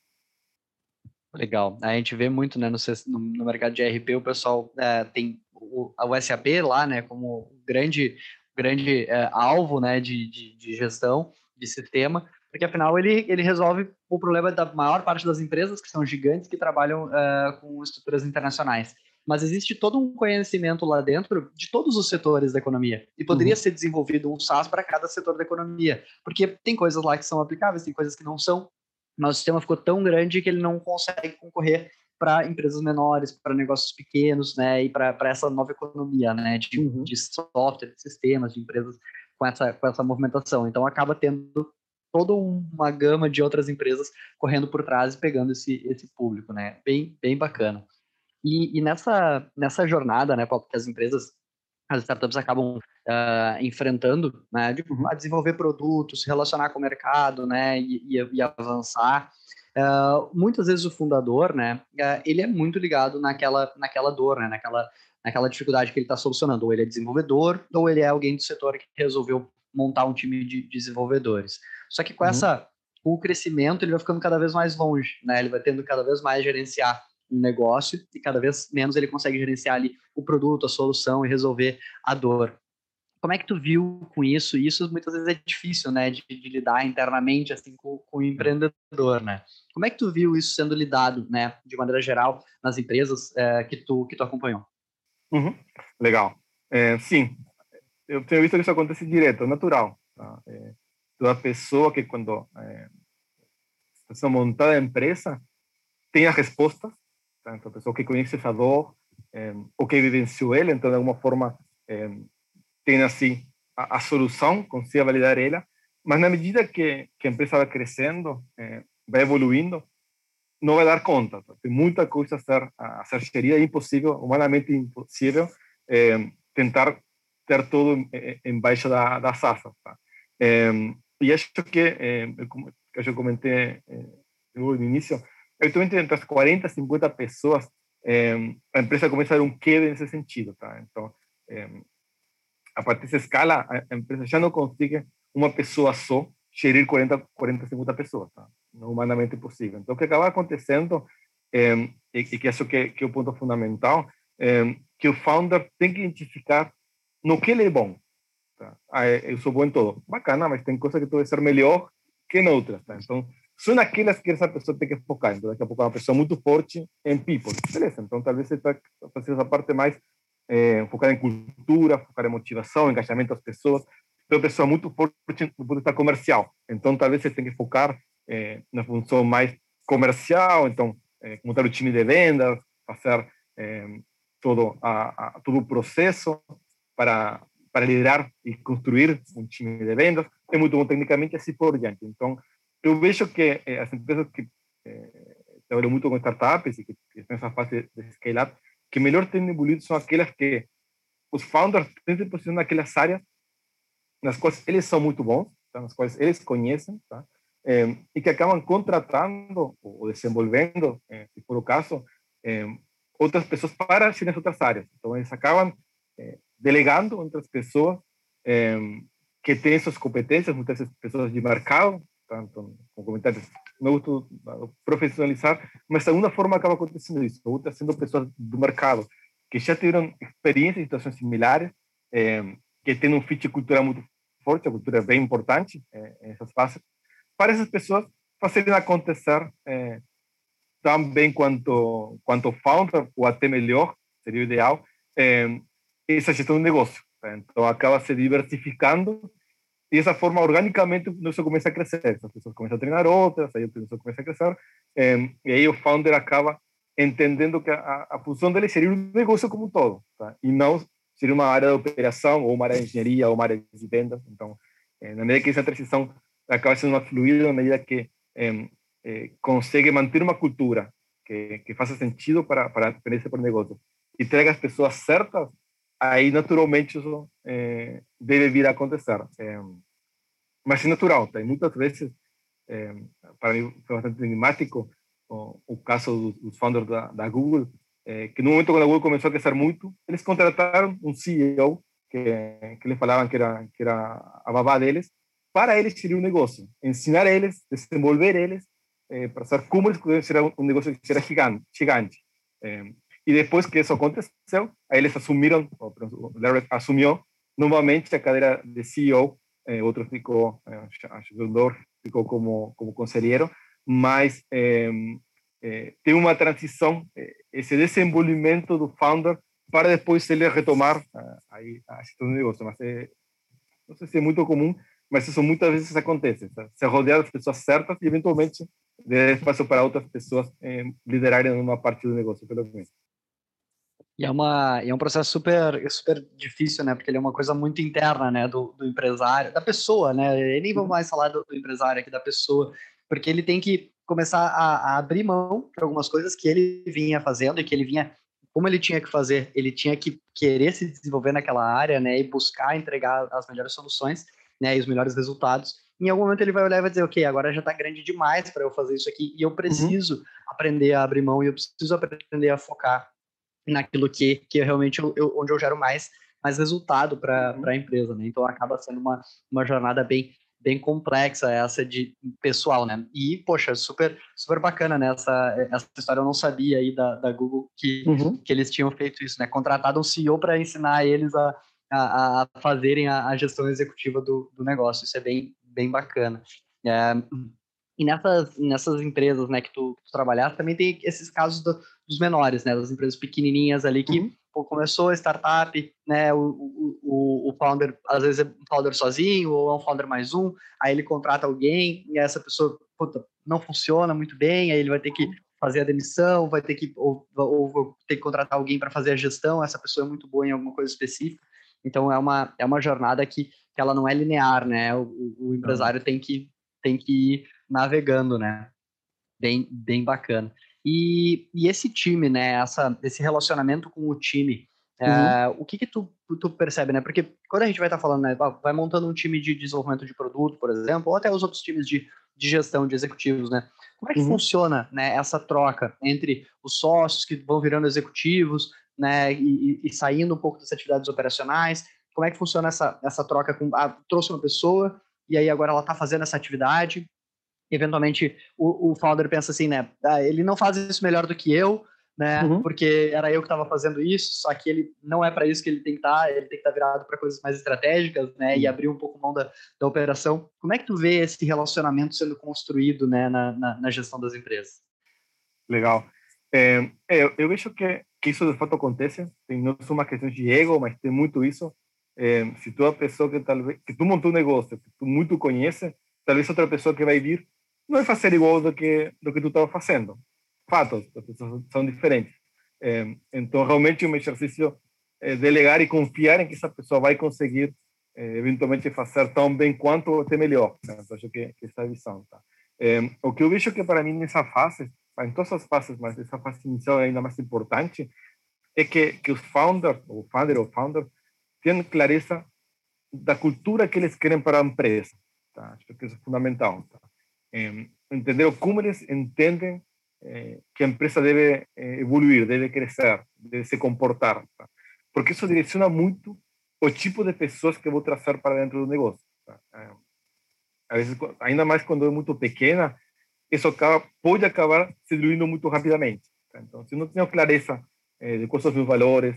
Legal. A gente vê muito né, no, no mercado de RP, o pessoal é, tem o, o SAP lá né, como grande, grande é, alvo né, de, de, de gestão, de sistema, porque afinal ele, ele resolve o problema da maior parte das empresas, que são gigantes, que trabalham uh, com estruturas internacionais. Mas existe todo um conhecimento lá dentro de todos os setores da economia. E poderia uhum. ser desenvolvido um SaaS para cada setor da economia. Porque tem coisas lá que são aplicáveis, tem coisas que não são. Mas o sistema ficou tão grande que ele não consegue concorrer para empresas menores, para negócios pequenos, né, e para essa nova economia, né, de, uhum. de software, de sistemas, de empresas com essa, com essa movimentação. Então, acaba tendo toda uma gama de outras empresas correndo por trás e pegando esse, esse público, né? Bem, bem bacana. E, e nessa, nessa jornada, né, que as empresas, as startups acabam uh, enfrentando, né, de uhum. desenvolver produtos, se relacionar com o mercado, né, e, e, e avançar, uh, muitas vezes o fundador, né, uh, ele é muito ligado naquela, naquela dor, né, naquela naquela dificuldade que ele está solucionando. Ou ele é desenvolvedor, ou ele é alguém do setor que resolveu montar um time de desenvolvedores. Só que com uhum. essa com o crescimento, ele vai ficando cada vez mais longe, né? Ele vai tendo cada vez mais gerenciar um negócio e cada vez menos ele consegue gerenciar ali o produto, a solução e resolver a dor. Como é que tu viu com isso? Isso muitas vezes é difícil, né, de, de lidar internamente assim com, com, o empreendedor, né? Como é que tu viu isso sendo lidado, né, de maneira geral nas empresas é, que tu que tu acompanhou? Uhum. Legal. É, sim, eu tenho visto que isso acontece direto, natural. Tá? É, toda pessoa que quando é, está montada a empresa tem as respostas, tá? a pessoa que conhece essa dor, é, que vivenciou ela, então de alguma forma é, tem assim a, a, solução, validar ela, mas na medida que, que a empresa vai crescendo, é, vai evoluindo, não vai dar conta. Tá? Tem muita coisa a ser, a ser gerida, é impossível, humanamente impossível, é, tentar ter tudo embaixo da, da sasa. Tá? É, e acho que, é, como eu comentei no início, actualmente entre as 40 e 50 pessoas, a empresa começa a dar um quebra nesse sentido. Tá? Então, a partir dessa escala, a empresa já não consegue uma pessoa só gerir 40, 40 50 pessoas. Tá? não humanamente possível. Então, o que acaba acontecendo, é, e, que acho que, que é o ponto fundamental, é que o founder tem que identificar no que ele é bom. Tá? Ah, eu sou bom em tudo. Bacana, mas tem coisa que pode ser melhor que em outras. Tá? Então, são aquelas que essa pessoa tem que focar. Então, daqui a pouco é uma pessoa muito forte em people. Beleza, então talvez você está fazendo essa parte mais é, focada em cultura, focada em motivação, engajamento das pessoas. Então, pessoa muito forte no ponto de vista comercial. Então, talvez você tenha que focar é, na função mais comercial, então, é, montar o time de vendas, fazer é, todo, a, a, todo o processo para, para liderar e construir um time de vendas, é muito bom tecnicamente, assim por diante. Então, eu vejo que é, as empresas que é, trabalham muito com startups e que, que estão nessa fase de scale-up, que melhor têm evoluído são aquelas que os founders têm se posicionar naquelas áreas nas quais eles são muito bons, tá? nas quais eles conhecem, tá? É, e que acabam contratando ou desenvolvendo, se for o caso, outras pessoas para serem outras áreas. Então, eles acabam delegando outras pessoas que têm suas competências, muitas pessoas de mercado, tanto como comentários, me gusta profissionalizar, mas de alguma forma acaba acontecendo isso. Gusta sendo pessoas do mercado que já tiveram experiência em situações similares, que têm um fit cultural muito forte, a cultura é bem importante é, nessas fases, para essas pessoas fazerem acontecer é, tão bem quanto, quanto founder, ou até melhor, seria o ideal, é, essa gestão do negócio. Tá? Então, acaba se diversificando e dessa forma, organicamente, o negócio começa a crescer. As pessoas começam a treinar outras, aí o começa a crescer, é, e aí o founder acaba entendendo que a, a função dele seria o negócio como todo, tá? e não seria uma área de operação, ou uma área de engenharia, ou uma área de vendas. Então, é, na medida que essa transição acaba sendo mais fluida, na medida que é, é, consegue manter uma cultura que, que faça sentido para, para a experiência para o negócio e traga as certas, aí naturalmente isso é, deve vir a acontecer. É, mas é natural? E muitas vezes, é, para mim foi bastante enigmático o, o caso dos, dos da, da Google, que no momento quando a Google começou a crescer muito, eles contrataram um CEO que, que eles falavam que era, que era a babá deles, para eles gerir um negócio, ensinar eles, desenvolver eles, para saber como eles poderiam ser um, negócio que era gigante. gigante. E depois que isso aconteceu, aí eles assumiram, o Larry assumiu novamente a cadeira de CEO, é, outro ficou, o Dorf ficou como, como conselheiro, mas é, é, tem uma transição, esse desenvolvimento do founder para depois ele retomar aí a gestão do negócio. Mas é, não sei se é muito comum, mas isso muitas vezes acontece. Tá? Se rodear das pessoas certas e eventualmente dar espaço para outras pessoas eh, liderarem uma parte do negócio, pelo menos. E é, uma, é um processo super, super difícil, né? Porque ele é uma coisa muito interna, né? Do, do empresário, da pessoa, né? E nem vamos uhum. mais falar do, do empresário aqui, da pessoa, porque ele tem que começar a, a abrir mão de algumas coisas que ele vinha fazendo e que ele vinha como ele tinha que fazer, ele tinha que querer se desenvolver naquela área, né, e buscar entregar as melhores soluções, né, e os melhores resultados. Em algum momento ele vai olhar e vai dizer, ok, agora já está grande demais para eu fazer isso aqui e eu preciso uhum. aprender a abrir mão e eu preciso aprender a focar naquilo que, que realmente eu, eu, onde eu gero mais mais resultado para uhum. a empresa, né? Então acaba sendo uma, uma jornada bem bem complexa essa de pessoal, né? E, poxa, super, super bacana, né? Essa, essa história eu não sabia aí da, da Google que, uhum. que eles tinham feito isso, né? Contratado um CEO para ensinar eles a, a, a fazerem a, a, gestão executiva do, do negócio. Isso é bem, bem bacana. É, e nessas, nessas empresas, né, que tu, tu trabalhar, também tem esses casos do, dos menores, né? Das empresas pequenininhas ali que uhum pô, começou a startup, né, o, o, o founder, às vezes é um founder sozinho, ou é um founder mais um, aí ele contrata alguém, e essa pessoa, puta, não funciona muito bem, aí ele vai ter que fazer a demissão, vai ter que, ou, ou ter que contratar alguém para fazer a gestão, essa pessoa é muito boa em alguma coisa específica, então é uma, é uma jornada que, que ela não é linear, né, o, o empresário tem que, tem que ir navegando, né, bem, bem bacana. E, e esse time, né, essa, esse relacionamento com o time, uhum. é, o que que tu, tu percebe, né? Porque quando a gente vai estar tá falando, né, vai montando um time de desenvolvimento de produto, por exemplo, ou até os outros times de, de gestão de executivos, né? Como é que uhum. funciona, né, essa troca entre os sócios que vão virando executivos, né, e, e, saindo um pouco das atividades operacionais? Como é que funciona essa, essa troca com, ah, trouxe uma pessoa e aí agora ela está fazendo essa atividade, eventualmente o, o founder pensa assim, né? Ah, ele não faz isso melhor do que eu, né? Uhum. Porque era eu que estava fazendo isso, só que ele não é para isso que ele tem que estar, tá, ele tem que estar tá virado para coisas mais estratégicas, né? E abrir um pouco mão da, da operação. Como é que tu vê esse relacionamento sendo construído, né, na, na, na gestão das empresas? Legal. É, eu, eu vejo que, que isso de fato acontece. Tem não só uma questão de ego, mas tem muito isso. É, se tu é a pessoa que talvez que tu montou um negócio, que tu muito conhece, talvez outra pessoa que vai vir não é fazer igual do que do que tu estava fazendo. Fatos, as pessoas são diferentes. É, então, realmente, um exercício é delegar e confiar em que essa pessoa vai conseguir é, eventualmente fazer tão bem quanto ou até melhor. Né? Então, acho que, que essa é a visão. Tá? É, o que eu vejo que para mim nessa fase, em todas as fases, mas essa fase inicial é ainda mais importante, é que, que os founders, ou founder ou founder, tenham clareza da cultura que eles querem para a empresa. Tá? Acho que isso é fundamental. Tá? É, entender como eles entendem é, que a empresa deve é, evoluir, deve crescer, deve se comportar. Tá? Porque isso direciona muito o tipo de pessoas que eu vou trazer para dentro do negócio. Tá? Às vezes, ainda mais quando é muito pequena, isso acaba, acabar se diluindo muito rapidamente. Tá? Então, se não tenho clareza eh, de quais são os meus valores,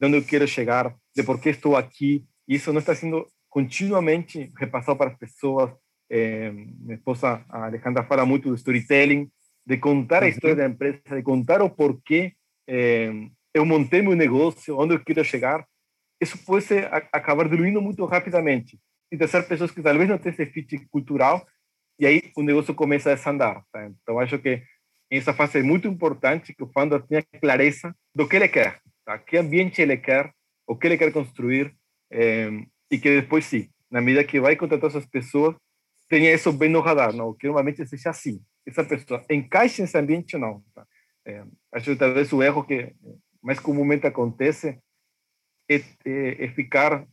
de onde eu quero chegar, de por que estou aqui, isso não está sendo continuamente repassado para as pessoas. Eh, minha esposa a Alejandra fala muito do storytelling, de contar a história da empresa, de contar o porquê eh, eu montei meu negócio, onde eu quero chegar. Isso pode ser, a, acabar diluindo muito rapidamente. E ser pessoas que talvez não tenham esse fit cultural, e aí o negócio começa a desandar. Tá? Então, acho que essa fase é muito importante que o founder tenha clareza do que ele quer, tá? que ambiente ele quer, o que ele quer construir, é, e que depois, sim, na medida que vai contratar essas pessoas, tenha isso bem no radar, não? que normalmente seja assim. Essa pessoa encaixa nesse ambiente ou não. Tá? É, acho que talvez o erro que mais comumente acontece é, é, é ficar,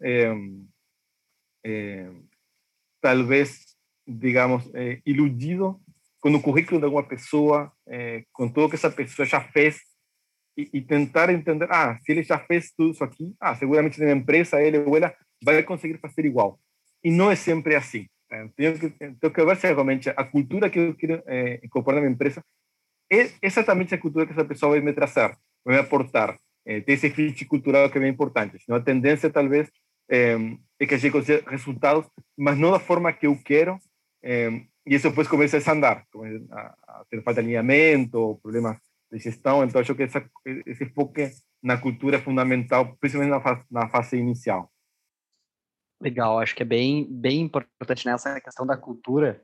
talvez, digamos, iludido com o currículo de alguma pessoa, com tudo que essa pessoa já fez, e, e, tentar entender, ah, se ele já fez tudo isso aqui, ah, seguramente na empresa ele ou ela vai conseguir fazer igual. E não é sempre assim. Né? Tenho que, que ver se realmente a cultura que eu quero é, incorporar na minha empresa é exatamente a cultura que essa pessoa vai me trazer, vai me aportar. É, tem esse cultural que é bem importante. Senão a tendência, talvez, é, é que a gente consiga resultados, mas não da forma que eu quero, é, e isso depois a andar, a, a falta de alinhamento, problemas de gestão. Então, acho que essa, esse foco na cultura é fundamental, principalmente na fase, na fase inicial. Legal, acho que é bem, bem importante nessa questão da cultura.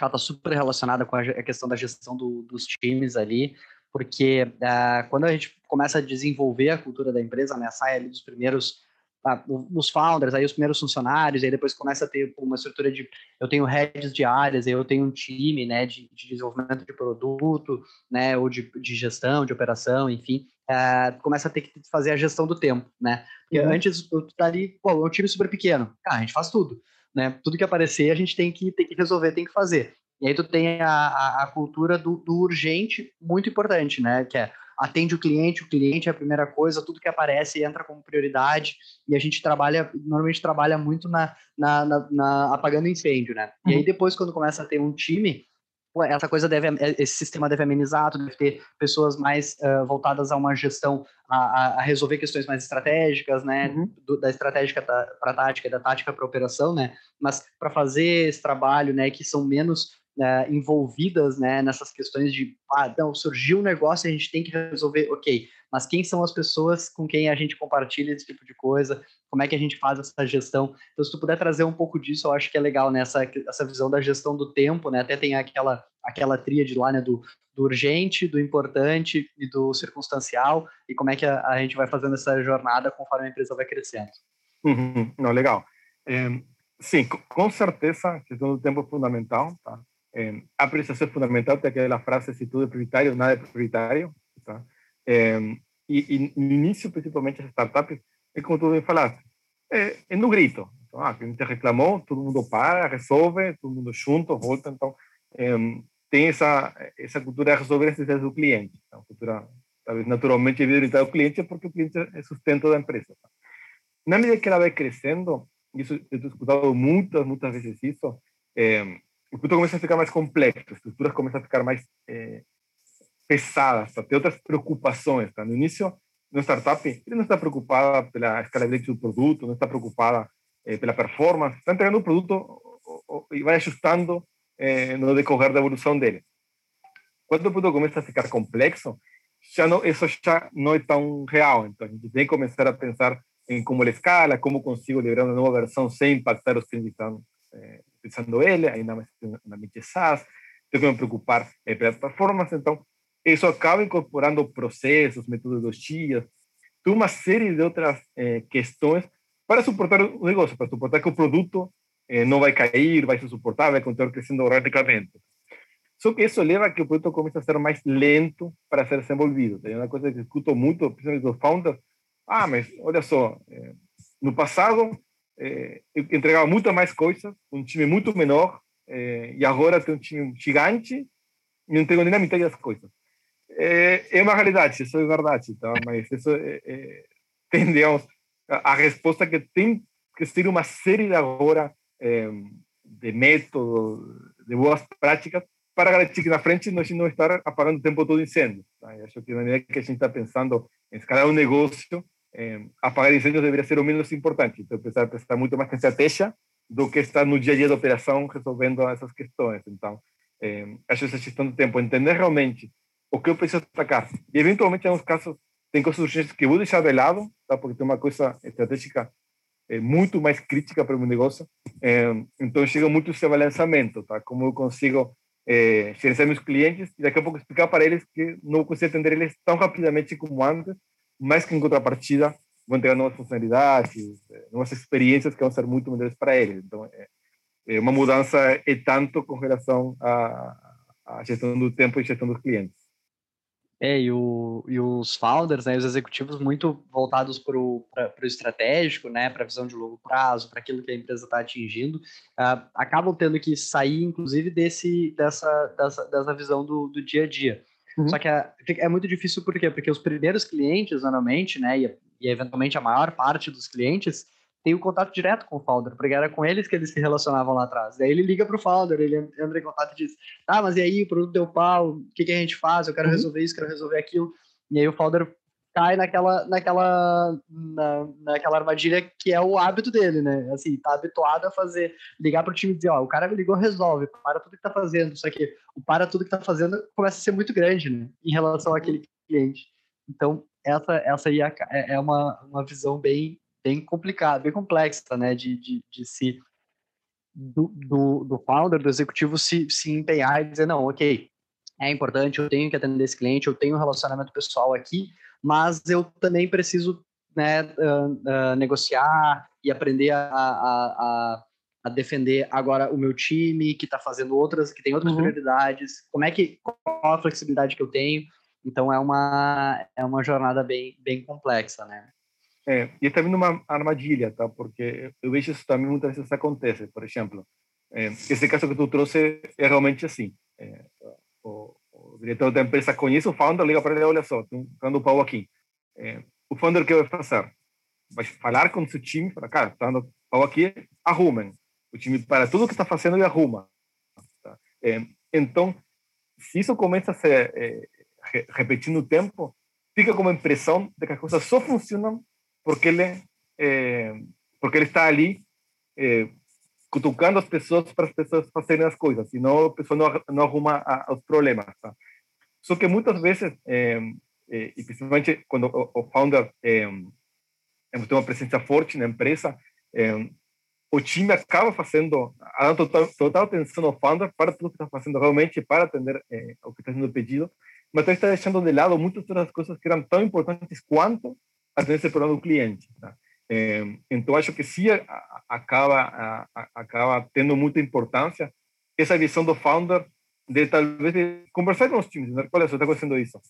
Ela está super relacionada com a questão da gestão do, dos times ali, porque uh, quando a gente começa a desenvolver a cultura da empresa, né, sai ali dos primeiros os founders, aí os primeiros funcionários, aí depois começa a ter uma estrutura de eu tenho heads de áreas, eu tenho um time, né, de, de desenvolvimento de produto, né, ou de, de gestão, de operação, enfim, é, começa a ter que fazer a gestão do tempo, né? Porque uhum. antes tu tá ali, pô, é um time super pequeno, cara, a gente faz tudo, né? Tudo que aparecer a gente tem que tem que resolver, tem que fazer. E aí tu tem a, a, a cultura do, do urgente muito importante, né? Que é atende o cliente, o cliente é a primeira coisa, tudo que aparece entra como prioridade, e a gente trabalha, normalmente trabalha muito na, na, na, na apagando incêndio, né? Uhum. E aí uhum. depois, quando começa a ter um time, essa coisa deve, esse sistema deve amenizar, deve ter pessoas mais uh, voltadas a uma gestão, a, a, resolver questões mais estratégicas, né, uhum. Do, da estratégica para a tática e da tática para operação, né, mas para fazer esse trabalho, né, que são menos né, envolvidas né, nessas questões de ah, não, surgiu um negócio e a gente tem que resolver, ok, mas quem são as pessoas com quem a gente compartilha esse tipo de coisa, como é que a gente faz essa gestão. Então, se tu puder trazer um pouco disso, eu acho que é legal, né, essa, essa visão da gestão do tempo, né, até tem aquela, aquela tríade lá, né, do, do urgente, do importante e do circunstancial, e como é que a, a gente vai fazendo essa jornada conforme a empresa vai crescendo. Uhum, não, legal. É, sim, com certeza, a questão do tempo é fundamental, tá? Eh, a prestação fundamental tem frase, se tudo é prioritário, nada é prioritário. Tá? E, no principalmente, as startups, é como tu bem falaste, é, é no grito. Então, ah, a gente reclamou, todo mundo para, resolve, todo mundo junto, volta. Então, é, tem essa, essa cultura de resolver as necessidades do cliente. Então, cultura, talvez, naturalmente, orientada ao cliente, porque o cliente é sustento da empresa. Tá? Na medida que ela vai crescendo, isso eu tenho escutado muitas, muitas vezes isso, é, o produto começa a ficar mais complexo, as estruturas começam a ficar mais é, pesadas, tá? tem outras preocupações. Tá? No início, no startup, ele não está preocupada pela escalabilidade do produto, não está preocupada é, pela performance, está entregando o produto e vai ajustando é, no decorrer da evolução dele. Quando o produto começa a ficar complexo, já não, isso já não é tão real. Então, a gente tem que começar a pensar em como ele escala, como consigo liberar uma nova versão sem impactar os que estão é, utilizando ele, ainda mais mídia SaaS. tenho que me preocupar é, pela performance. Então, isso acaba incorporando processos, metodologias, uma série de outras é, questões para suportar o negócio, para suportar que o produto eh, não vai cair, vai ser suportável, vai continuar crescendo radicalmente. Só que isso leva a que o produto comece a ser mais lento para ser desenvolvido. É uma coisa que escuto muito, principalmente dos founders. Ah, mas olha só, eh, no passado eu entregava muito mais coisas, um time muito menor, eh, e agora tem um time gigante e não entrego nem a metade das coisas. É, é uma realidade, isso é verdade, tá? mas isso é, é, tem, digamos, a, a resposta que tem que ser uma série de agora eh, de métodos, de boas práticas, para garantir que na frente nós não estar apagando o tempo todo incêndio. Tá? acho que na medida que a gente está pensando em escalar um negócio, eh, apagar incêndios deveria ser o menos importante. Então, precisar prestar muito mais em estratégia do que estar no dia a dia da operação resolvendo essas questões. Então, eh, acho essa gestão do tempo, entender realmente o que eu preciso atacar. E, eventualmente, em alguns casos, tem coisas urgentes que eu vou deixar de lado, tá? porque tem uma coisa estratégica é muito mais crítica para o meu negócio. É, então chega muito esse balanceamento, tá? Como eu consigo é, gerenciar meus clientes e daqui a pouco explicar para eles que não consigo atender eles tão rapidamente como antes, mas que em contrapartida vão ter novas funcionalidades, novas experiências que vão ser muito melhores para eles. Então é uma mudança é tanto com relação à, à gestão do tempo e gestão dos clientes. É, e, o, e os founders, né, os executivos muito voltados para o estratégico, né, para a visão de longo prazo, para aquilo que a empresa está atingindo, uh, acabam tendo que sair, inclusive, desse, dessa, dessa, dessa visão do, do dia a dia. Uhum. Só que é, é, muito difícil por quê? Porque os primeiros clientes, normalmente, né, e, e eventualmente a maior parte dos clientes, tem o contato direto com o founder, porque era com eles que eles se relacionavam lá atrás. Daí ele liga para o founder, ele entra em contato e diz: Ah, mas e aí, o produto deu pau, o que, que a gente faz? Eu quero uhum. resolver isso, quero resolver aquilo. E aí o founder cai naquela, naquela, na, naquela armadilha que é o hábito dele, né? Assim, tá habituado a fazer, ligar para o time e dizer: Ó, o cara ligou, resolve, para tudo que tá fazendo. Só que o para tudo que tá fazendo começa a ser muito grande, né? Em relação àquele cliente. Então, essa, essa aí é, é uma, uma visão bem bem complicada, bem complexa, né, de, de, de se do, do, do founder, do executivo se, se empenhar e dizer, não, ok, é importante, eu tenho que atender esse cliente, eu tenho um relacionamento pessoal aqui, mas eu também preciso né, uh, uh, negociar e aprender a, a, a, a, defender agora o meu time, que está fazendo outras, que tem outras uhum. prioridades, como é que, qual a flexibilidade que eu tenho, então é uma, é uma jornada bem, bem complexa, né? É, e está vindo uma armadilha, tá? Porque eu vejo isso também muitas vezes acontece. Por exemplo, é, esse caso que tu trouxe é realmente assim. O, o, diretor da empresa conhece o founder, liga para ele, olha só, estou dando pau aqui. É, o founder o que vai fazer? Vai falar com o seu time, para cara, está dando pau aqui, arrumem. O time para tudo que está fazendo e arruma. Tá? É, então, se isso começa a ser é, repetindo o tempo, fica como impressão de que as coisas só funcionam porque ele, porque ele está ali cutucando as pessoas para as pessoas fazerem as coisas, senão a pessoa não, não arruma a, os problemas. Tá? Só que muitas vezes, é, é, e principalmente quando o, o founder é, tem uma presença forte na empresa, o time acaba fazendo, dando total, total atenção ao founder para tudo que está fazendo realmente, para atender o que está sendo pedido, mas está deixando de lado muitas outras coisas que eram tão importantes quanto atender esse problema do cliente. Tá? Então, acho que sim acaba, acaba tendo muita importância essa visão do founder de talvez conversar com os times, né? olha, você está acontecendo isso.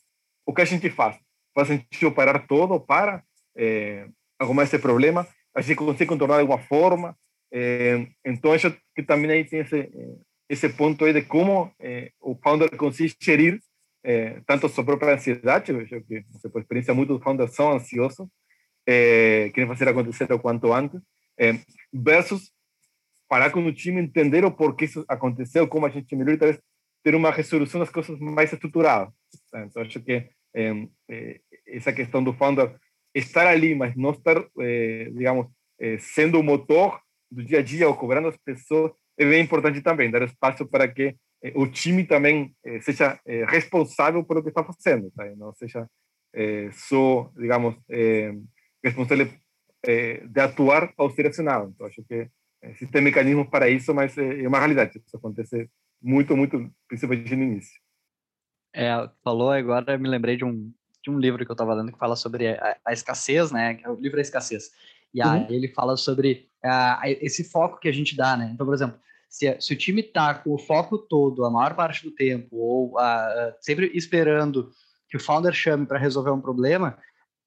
O que a gente faz? Faz sentido parar todo para é, arrumar esse problema? A gente consegue contornar de alguma forma? É, então, acho que também aí tem esse, esse ponto aí de como é, o founder consegue gerir é, tanto sua própria ansiedade, eu acho que, por experiência, muitos founders são ansiosos, é, querem fazer acontecer o quanto antes, é, versus parar com o time, entender o porquê isso aconteceu, como a gente melhor, e talvez ter uma resolução das coisas mais estruturada. Tá? Então, acho que essa questão do founder estar ali, mas não estar, digamos, sendo o motor do dia a dia ou cobrando as pessoas, é bem importante também, dar espaço para que eh, o time também eh, seja eh, responsável por o que está fazendo, tá? não seja só, digamos, responsável de atuar ao ser acionado. Então, acho que existem mecanismos para isso, mas é uma realidade. Isso acontece muito, muito, principalmente no início. É, falou agora, me lembrei de um, de um livro que eu estava lendo que fala sobre a, a, escassez, né? Que é o livro da escassez. E aí uhum. ele fala sobre uh, esse foco que a gente dá, né? Então, por exemplo, se, se o time está com o foco todo, a maior parte do tempo, ou uh, sempre esperando que o founder chame para resolver um problema,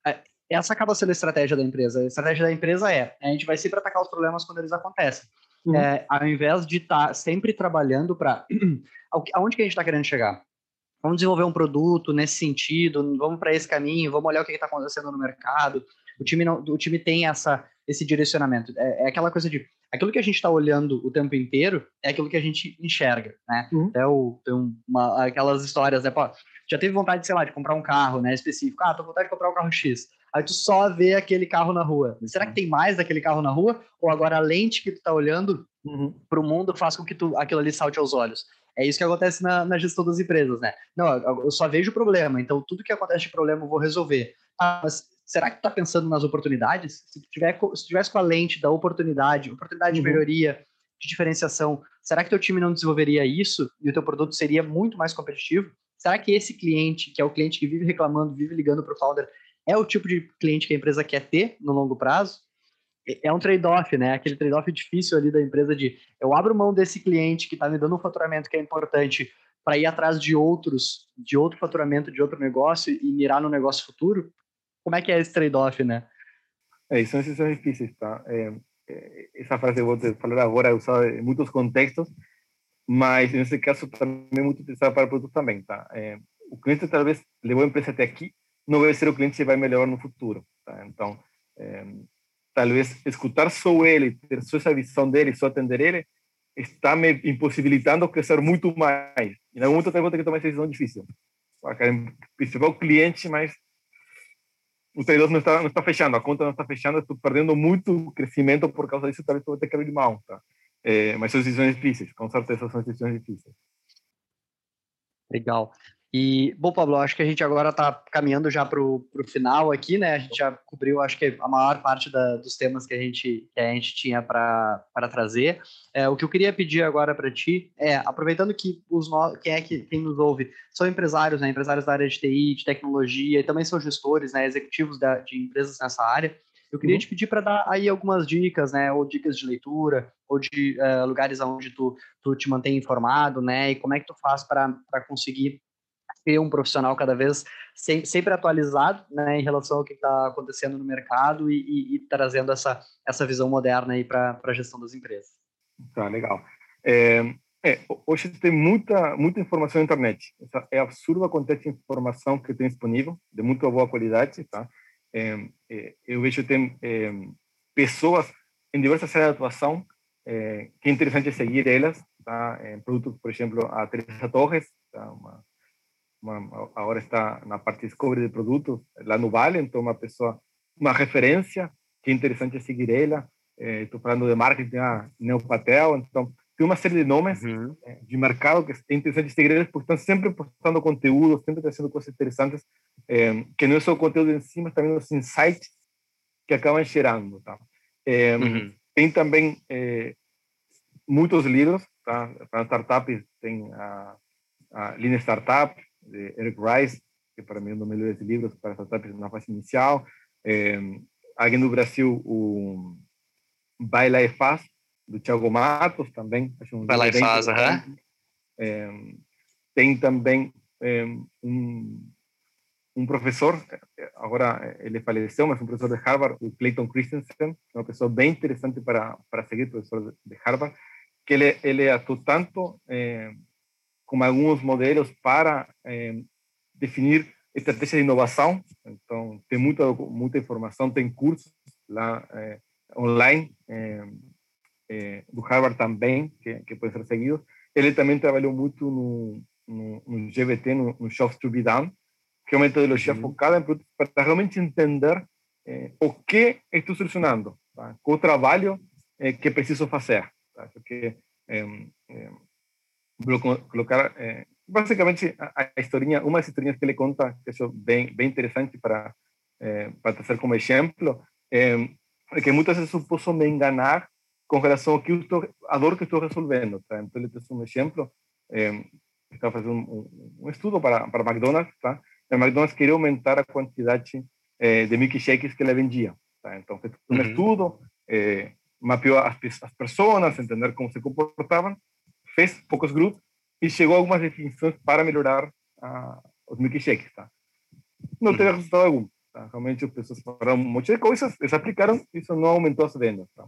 uh, essa acaba sendo a estratégia da empresa. A estratégia da empresa é, a gente vai sempre atacar os problemas quando eles acontecem. Uhum. É, ao invés de estar tá sempre trabalhando para... aonde que a gente está querendo chegar? Vamos desenvolver um produto nesse sentido, vamos para esse caminho, vamos olhar o que está acontecendo no mercado. O time, não, o time tem essa, esse direcionamento. É, é aquela coisa de aquilo que a gente está olhando o tempo inteiro é aquilo que a gente enxerga, né? Uhum. É o, tem uma, aquelas histórias, né? Pô, já teve vontade, sei lá, de comprar um carro, né? Específico. Ah, tô com vontade de comprar um carro X. Aí tu só vê aquele carro na rua. Será que tem mais daquele carro na rua? Ou agora a lente que tu tá olhando uhum. para o mundo faz com que tu, aquilo ali salte aos olhos? É isso que acontece na, na gestão das empresas, né? Não, eu só vejo problema, então tudo que acontece de problema eu vou resolver. Ah, mas será que tu está pensando nas oportunidades? Se tu tiver, se tivesse com a lente da oportunidade, oportunidade uhum. de melhoria, de diferenciação, será que teu time não desenvolveria isso e o teu produto seria muito mais competitivo? Será que esse cliente, que é o cliente que vive reclamando, vive ligando para o founder, é o tipo de cliente que a empresa quer ter no longo prazo? é um trade-off, né? Aquele trade-off difícil ali da empresa de eu abro mão desse cliente que está me dando um faturamento que é importante para ir atrás de outros, de outro faturamento, de outro negócio e mirar no negócio futuro. Como é que é esse trade-off, né? É, são decisões difíceis, tá? É, é, essa frase que vou te falar agora é usada em muitos contextos, mas nesse caso também é muito utilizada para produtos também, tá? É, o cliente talvez levou a empresa até aqui, não vai ser o cliente que vai melhorar no futuro, tá? Então, é, tal vez escutar só ele, ter só essa visão dele, só atender ele, está me impossibilitando crescer muito mais. Em algum momento eu vou que tomar essa decisão difícil. Principal cliente, mas o traidor não está, não está fechando, a conta não está fechando, estou perdendo muito crescimento por causa disso, talvez eu vou ter que abrir mão. Tá? É, mas são decisões difíceis, com certeza são decisões difíceis. Legal. E, bom, Pablo, acho que a gente agora está caminhando já para o final aqui, né? A gente já cobriu, acho que a maior parte da, dos temas que a gente, que a gente tinha para trazer. É, o que eu queria pedir agora para ti é, aproveitando que os quem é que quem nos ouve são empresários, né? Empresários da área de TI, de tecnologia, e também são gestores, né? Executivos da, de empresas nessa área. Eu queria uhum. te pedir para dar aí algumas dicas, né? Ou dicas de leitura, ou de uh, lugares onde tu, tu te mantém informado, né? E como é que tu faz para conseguir ter um profissional cada vez sempre, atualizado né, em relação ao que está acontecendo no mercado e, e, e, trazendo essa, essa visão moderna para a gestão das empresas. Tá, legal. É, é, hoje tem muita, muita informação na internet. É absurdo a quantidade de informação que tem disponível, de muito boa qualidade. Tá? É, é, eu vejo que tem é, pessoas em diversas áreas de atuação é, que é interessante seguir elas. Tá? Por exemplo, a Teresa Torres, tá? uma uma, agora está na parte de descobre de produtos lá no Vale, então uma pessoa, uma referência, que é interessante seguir ela. Estou falando de marketing, a Neopatel, então tem uma série de nomes uhum. de mercado que é interessante seguir eles, porque estão sempre postando conteúdo, sempre trazendo coisas interessantes, é, que não é só o conteúdo em si, mas também os insights que acabam gerando. Tá? É, uhum. Tem também é, muitos livros, tá? para startups tem a, a Lean Startup, de Eric Rice, que para mim é um dos melhores livros para startups na fase inicial. É, aqui no Brasil, o Baila e Faz, do Thiago Matos, também. Acho um Baila e Faz, aham. É, tem também é, um, um professor, agora ele faleceu, mas um professor de Harvard, o Clayton Christensen, uma pessoa bem interessante para, para seguir, professor de Harvard, que ele, ele atuou tanto eh, com alguns modelos para eh, definir estratégia de inovação. Então, tem muita, muita informação, tem cursos lá eh, online, eh, do Harvard também, que, que podem ser seguidos. Ele também trabalhou muito no, no, no GBT, no, no Shops to be Done, que é uma metodologia uhum. focada em produtos para realmente entender o que estou solucionando, tá? qual o trabalho que preciso fazer. Tá? Porque colocar eh, basicamente a, a historinha, uma das historinhas que ele conta que acho bem bem interessante para eh, para trazer como exemplo é, é que muitas vezes eu posso me enganar com relação ao que eu estou, a dor que estou resolvendo, tá? Então ele tem um exemplo é, estava fazendo um, um, estudo para para McDonald's, tá? E a McDonald's queria aumentar a quantidade é, de milkshakes que ela vendia, tá? Então fez um uhum. estudo, é, mapeou as, as pessoas, entender como se comportavam, fez poucos grupos e chegou a algumas definições para melhorar a, os milkshakes, tá? Não teve uhum. resultado algum. Tá? Realmente as pessoas falaram um monte de coisas, eles aplicaram, isso não aumentou as vendas. Tá?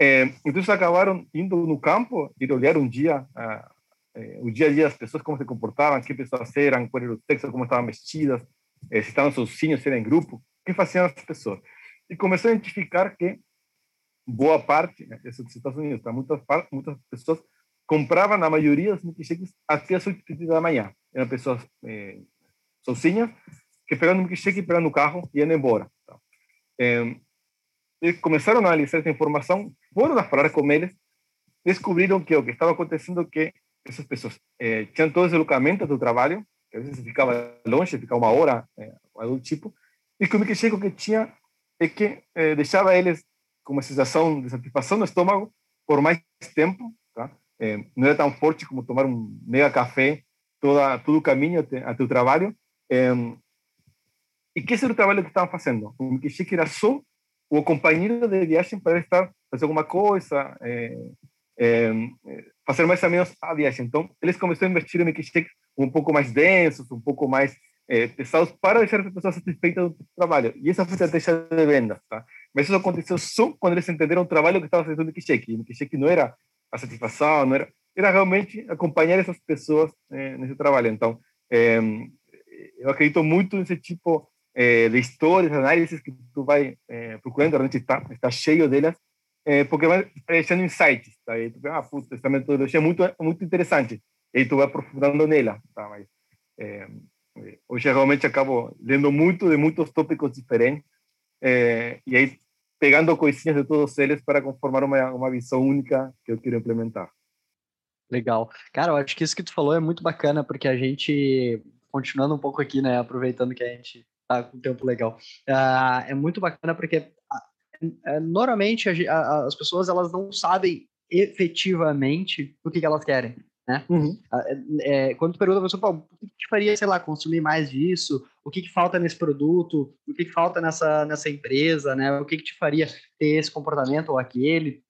É, então eles acabaram indo no campo e olhar um dia ah, é, o dia a dia das pessoas, como se comportavam, que pessoas eram, qual era o sexo, como estavam vestidas, é, se estavam sozinhos, se eram em grupo, o que faziam as pessoas. E começou a identificar que boa parte, né, isso dos Estados Unidos, tá? muitas, muitas pessoas compravam a maioria dos milkshakes até as 8 da manhã. Eram pessoas é, sozinhas que pegavam o milkshake, pegavam no carro e iam embora. Tá? É, eles começaram a analisar essa informação, foram a falar com eles, descobriram que o que estava acontecendo que essas pessoas eh, tinham todo esse deslocamento do trabalho, que às vezes ficava longe, ficava uma hora, eh, algo do tipo, e que o milkshake que tinha é que eh, deixava eles com uma sensação de satisfação no estômago por mais tempo, tá? Eh, não era tão forte como tomar um mega café toda, todo o caminho até, até o trabalho. Eh, e que esse era o trabalho que estavam fazendo. O milkshake era só o companheiro de viagem para estar fazer alguma coisa, é, fazer mais ou menos a viagem. Então, eles começaram a investir em milkshakes um pouco mais densos, um pouco mais é, pesados, para deixar as pessoas satisfeitas do trabalho. E essa foi a estratégia de vendas, tá? Mas isso aconteceu só quando eles entenderam o trabalho que estava fazendo o milkshake. O milkshake não era a satisfação, não era, era realmente acompanhar essas pessoas é, nesse trabalho. Então, é, eu acredito muito nesse tipo é, de histórias, análises que tu vai é, procurando, realmente está, está cheio delas, porque vai aparecendo insights, tá? E tu ah, puta, essa metodologia é muito, muito interessante. E tu vai aprofundando nela, tá? Mas, hoje realmente acabo lendo muito de muitos tópicos diferentes e aí pegando coisinhas de todos eles para conformar uma, uma visão única que eu quero implementar. Legal. Cara, eu acho que isso que tu falou é muito bacana, porque a gente, continuando um pouco aqui, né, aproveitando que a gente tá com tempo legal, uh, é muito bacana porque é, normalmente a, a, as pessoas elas não sabem efetivamente o que, que elas querem. Né? Uhum. É, é, quando tu pergunta a pessoa, o que te faria, sei lá, consumir mais disso? O que, que falta nesse produto? O que, que falta nessa, nessa empresa? Né? O que, que te faria ter esse comportamento ou aquele?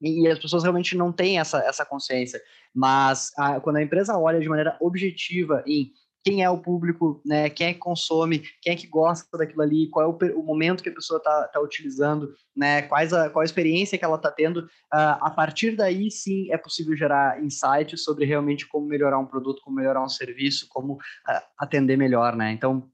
E, e as pessoas realmente não têm essa, essa consciência. Mas a, quando a empresa olha de maneira objetiva em quem é o público, né? Quem é que consome, quem é que gosta daquilo ali, qual é o, o momento que a pessoa está tá utilizando, né? Quais a, qual a experiência que ela está tendo. Uh, a partir daí, sim, é possível gerar insights sobre realmente como melhorar um produto, como melhorar um serviço, como uh, atender melhor, né? Então,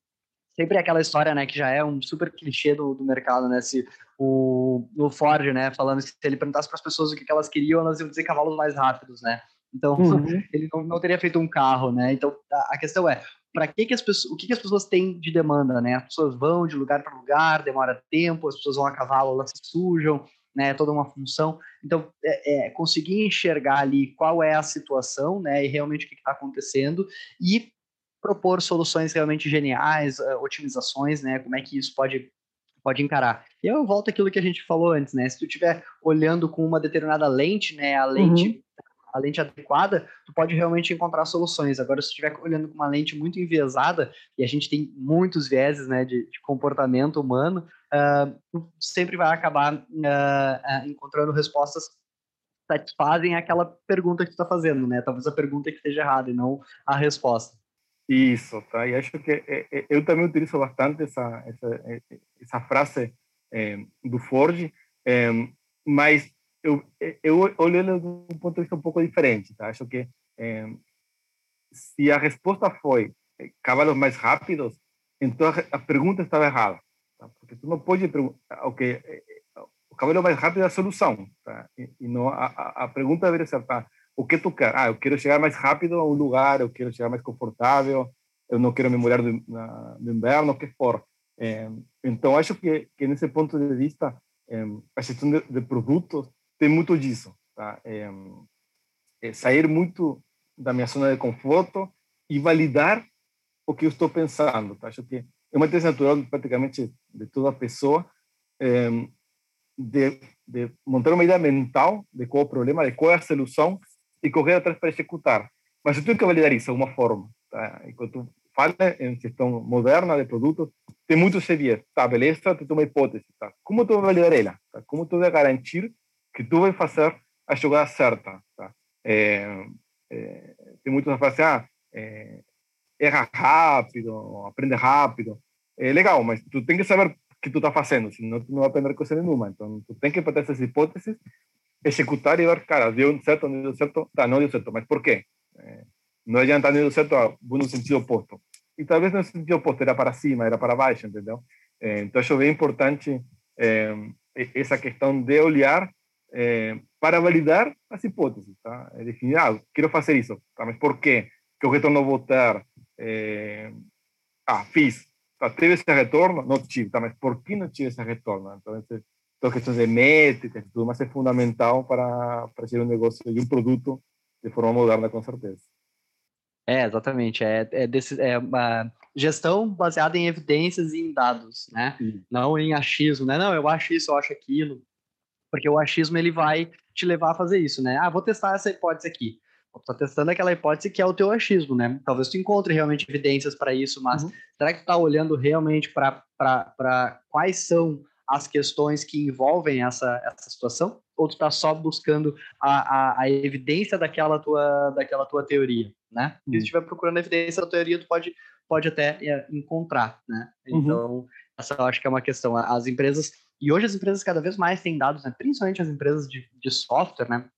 sempre é aquela história, né, que já é um super clichê do, do mercado, né? Se o, o Ford, né, falando que se ele perguntasse para as pessoas o que, que elas queriam, elas iam dizer cavalos mais rápidos, né? Então, uhum. ele não, não, teria feito um carro, né? Então, a, a questão é, para que, que as pessoas, o que, que as pessoas têm de demanda, né? As pessoas vão de lugar para lugar, demora tempo, as pessoas vão a cavalo, elas se sujam, né? Toda uma função. Então, é, é conseguir enxergar ali qual é a situação, né? E realmente o que está acontecendo e propor soluções realmente geniais, eh, otimizações, né? Como é que isso pode pode encarar. E eu volto àquilo que a gente falou antes, né? Se tu estiver olhando com uma determinada lente, né? A lente uhum a lente adequada, tu pode realmente encontrar soluções. Agora, se estiver olhando com uma lente muito enviesada, e a gente tem muitos vieses né, de, de comportamento humano, uh, tu sempre vai acabar uh, encontrando respostas que satisfazem aquela pergunta que tu está fazendo, né? Talvez a pergunta que esteja errada e não a resposta. Isso, tá? E acho que eu também utilizo bastante essa, essa, essa frase do Ford, mas eu, eu olho ele de um ponto de vista um pouco diferente. Tá? Acho que é, se a resposta foi eh, cavalos mais rápidos, então a, pergunta estava errada. Tá? Porque tu não pode perguntar, okay, o cavalo mais rápido é a solução. Tá? E, e não, a, a, pergunta deveria ser, tá? o que tu quer? Ah, eu quero chegar mais rápido a um lugar, eu quero chegar mais confortável, eu não quero me molhar do, inverno, o que for. É, então, acho que, que nesse ponto de vista, é, a gestão de, de produtos tem muito disso, tá? É, é sair muito da minha zona de conforto e validar o que eu estou pensando, tá? Acho que é uma tendência natural praticamente de toda pessoa é, de, de, montar uma ideia mental de qual é o problema, de qual é a solução e correr atrás para executar. mas eu tenho que validar isso de alguma forma. Tá? E quando fala em gestão moderna de produtos, tem muito esse viés. Tá, beleza, tem uma hipótese. Tá? Como tu vai validar ela? Tá? Como tu vai garantir que tu vai fazer a jogada certa? Tá? É, é, tem muitos falam assim, ah, é, erra rápido, aprende rápido. É legal, mas tu tem que saber o que tu está fazendo, senão tu não vai aprender coisa nenhuma. Então, tu tem que fazer essas hipóteses, executar e ver, cara, deu certo, não deu certo, tá, não deu certo, mas por quê? É, não adianta não deu certo, ah, vou no sentido oposto. E talvez no sentido oposto, era para cima, era para baixo, entendeu? É, então, acho bem importante é, essa questão de olhar é, para validar as hipóteses, tá? É definir, ah, quero fazer isso, tá? mas por quê? Que o retorno vou ter? É, ah, fiz, tá? teve esse retorno? Não tive, tá? mas por que não tive esse retorno? Então, esse, então questões de métricas, tudo mais é fundamental para, para ser um negócio e um produto de forma moderna, com certeza. É, exatamente. É, é, desse, é uma gestão baseada em evidências e em dados, né? Sim. Não em achismo, né? Não, eu acho isso, eu acho aquilo. Porque o achismo, ele vai te levar a fazer isso, né? Ah, vou testar essa hipótese aqui. Tá testando aquela hipótese que é o teu achismo, né? Talvez tu encontre realmente evidências para isso, mas uhum. será que tu tá olhando realmente para quais são as questões que envolvem essa, essa situação? Ou tu está só buscando a, a, a, evidência daquela tua, daquela tua teoria, né? Se estiver procurando a evidência da teoria, tu pode, pode até é, encontrar, né? Uhum. Então, essa eu acho que é uma questão. As empresas, e hoje as empresas cada vez mais têm dados, né? principalmente as empresas de, de software, né?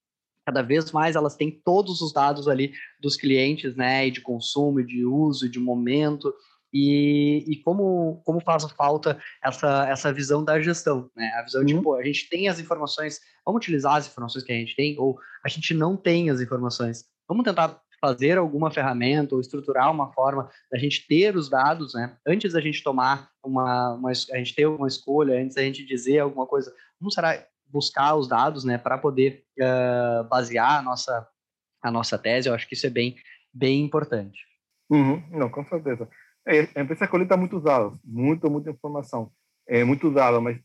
cada vez mais elas têm todos os dados ali dos clientes, né, e de consumo, de uso, de momento, e, e como, como faz falta essa, essa visão da gestão, né? A visão uhum. de, pô, a gente tem as informações, vamos utilizar as informações que a gente tem, ou a gente não tem as informações. Vamos tentar fazer alguma ferramenta ou estruturar uma forma da gente ter os dados, né? Antes da gente tomar uma, uma a gente ter uma escolha, antes da gente dizer alguma coisa, como será buscar os dados, né, para poder uh, basear a nossa a nossa tese? Eu acho que isso é bem bem importante. Uhum. Não, com certeza. É, a empresa coleta muitos dados, muito, muita informação, é, muito dado, mas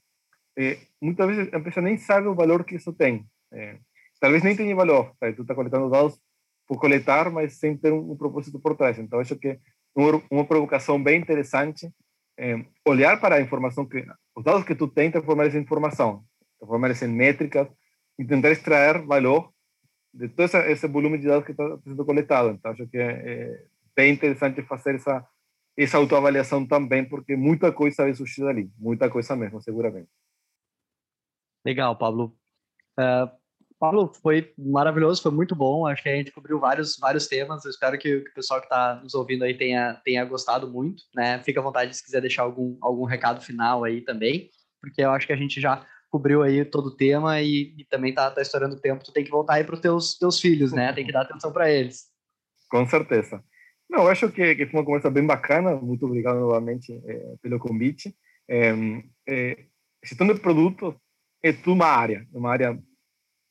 é, muitas vezes a empresa nem sabe o valor que isso tem. É, talvez nem tenha valor, tá? tu está coletando dados por coletar, mas sem ter um, um propósito por trás. Então, acho que uma, uma provocação bem interessante é olhar para a informação que os dados que tu tem transformar essa informação, transformar em métricas e tentar extrair valor de todo esse, esse volume de dados que está sendo coletado. Então, acho que é, é bem interessante fazer essa essa autoavaliação também, porque muita coisa vai surgir dali, muita coisa mesmo, seguramente. Legal, Pablo. Uh, Pablo, foi maravilhoso, foi muito bom. Acho que a gente cobriu vários, vários temas. Eu espero que, que o pessoal que está nos ouvindo aí tenha, tenha gostado muito. Né? Fica à vontade se quiser deixar algum, algum recado final aí também, porque eu acho que a gente já cobriu aí todo o tema e, e também tá, tá estourando o tempo. Tu tem que voltar aí para os teus, teus filhos, né? Tem que dar atenção para eles. Com certeza. Não, acho que, que foi uma conversa bem bacana. Muito obrigado novamente é, pelo convite. É, é, gestão de produtos é uma área, uma área,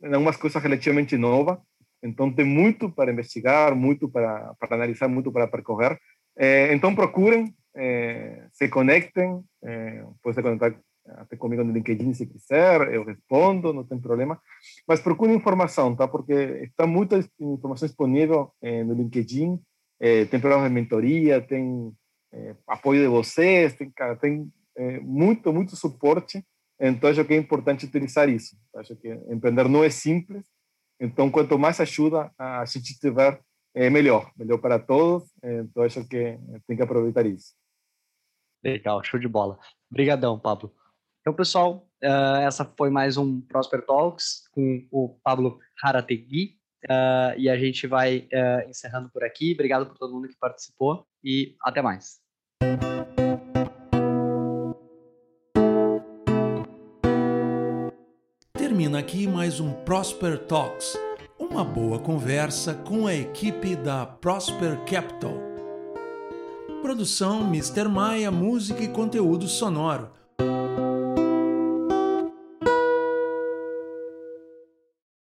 algumas coisas relativamente nova. Então tem muito para investigar, muito para, para analisar, muito para percorrer. É, então procurem, é, se conectem, é, pode se conectar até comigo no LinkedIn se quiser, eu respondo, não tem problema. Mas procure informação, tá? Porque está muita informação disponível no LinkedIn, é, tem programas de mentoria, tem é, apoio de vocês, tem, cara, tem é, muito, muito suporte. Então, acho que é importante utilizar isso. Acho que empreender não é simples. Então, quanto mais ajuda a gente tiver, é melhor. Melhor para todos. Então, acho que tem que aproveitar isso. Legal, show de bola. Obrigadão, Pablo. Então, pessoal, essa foi mais um Prosper Talks com o Pablo Harategui, Uh, e a gente vai uh, encerrando por aqui. Obrigado por todo mundo que participou e até mais. Termina aqui mais um Prosper Talks, uma boa conversa com a equipe da Prosper Capital. Produção Mr. Maia, música e conteúdo sonoro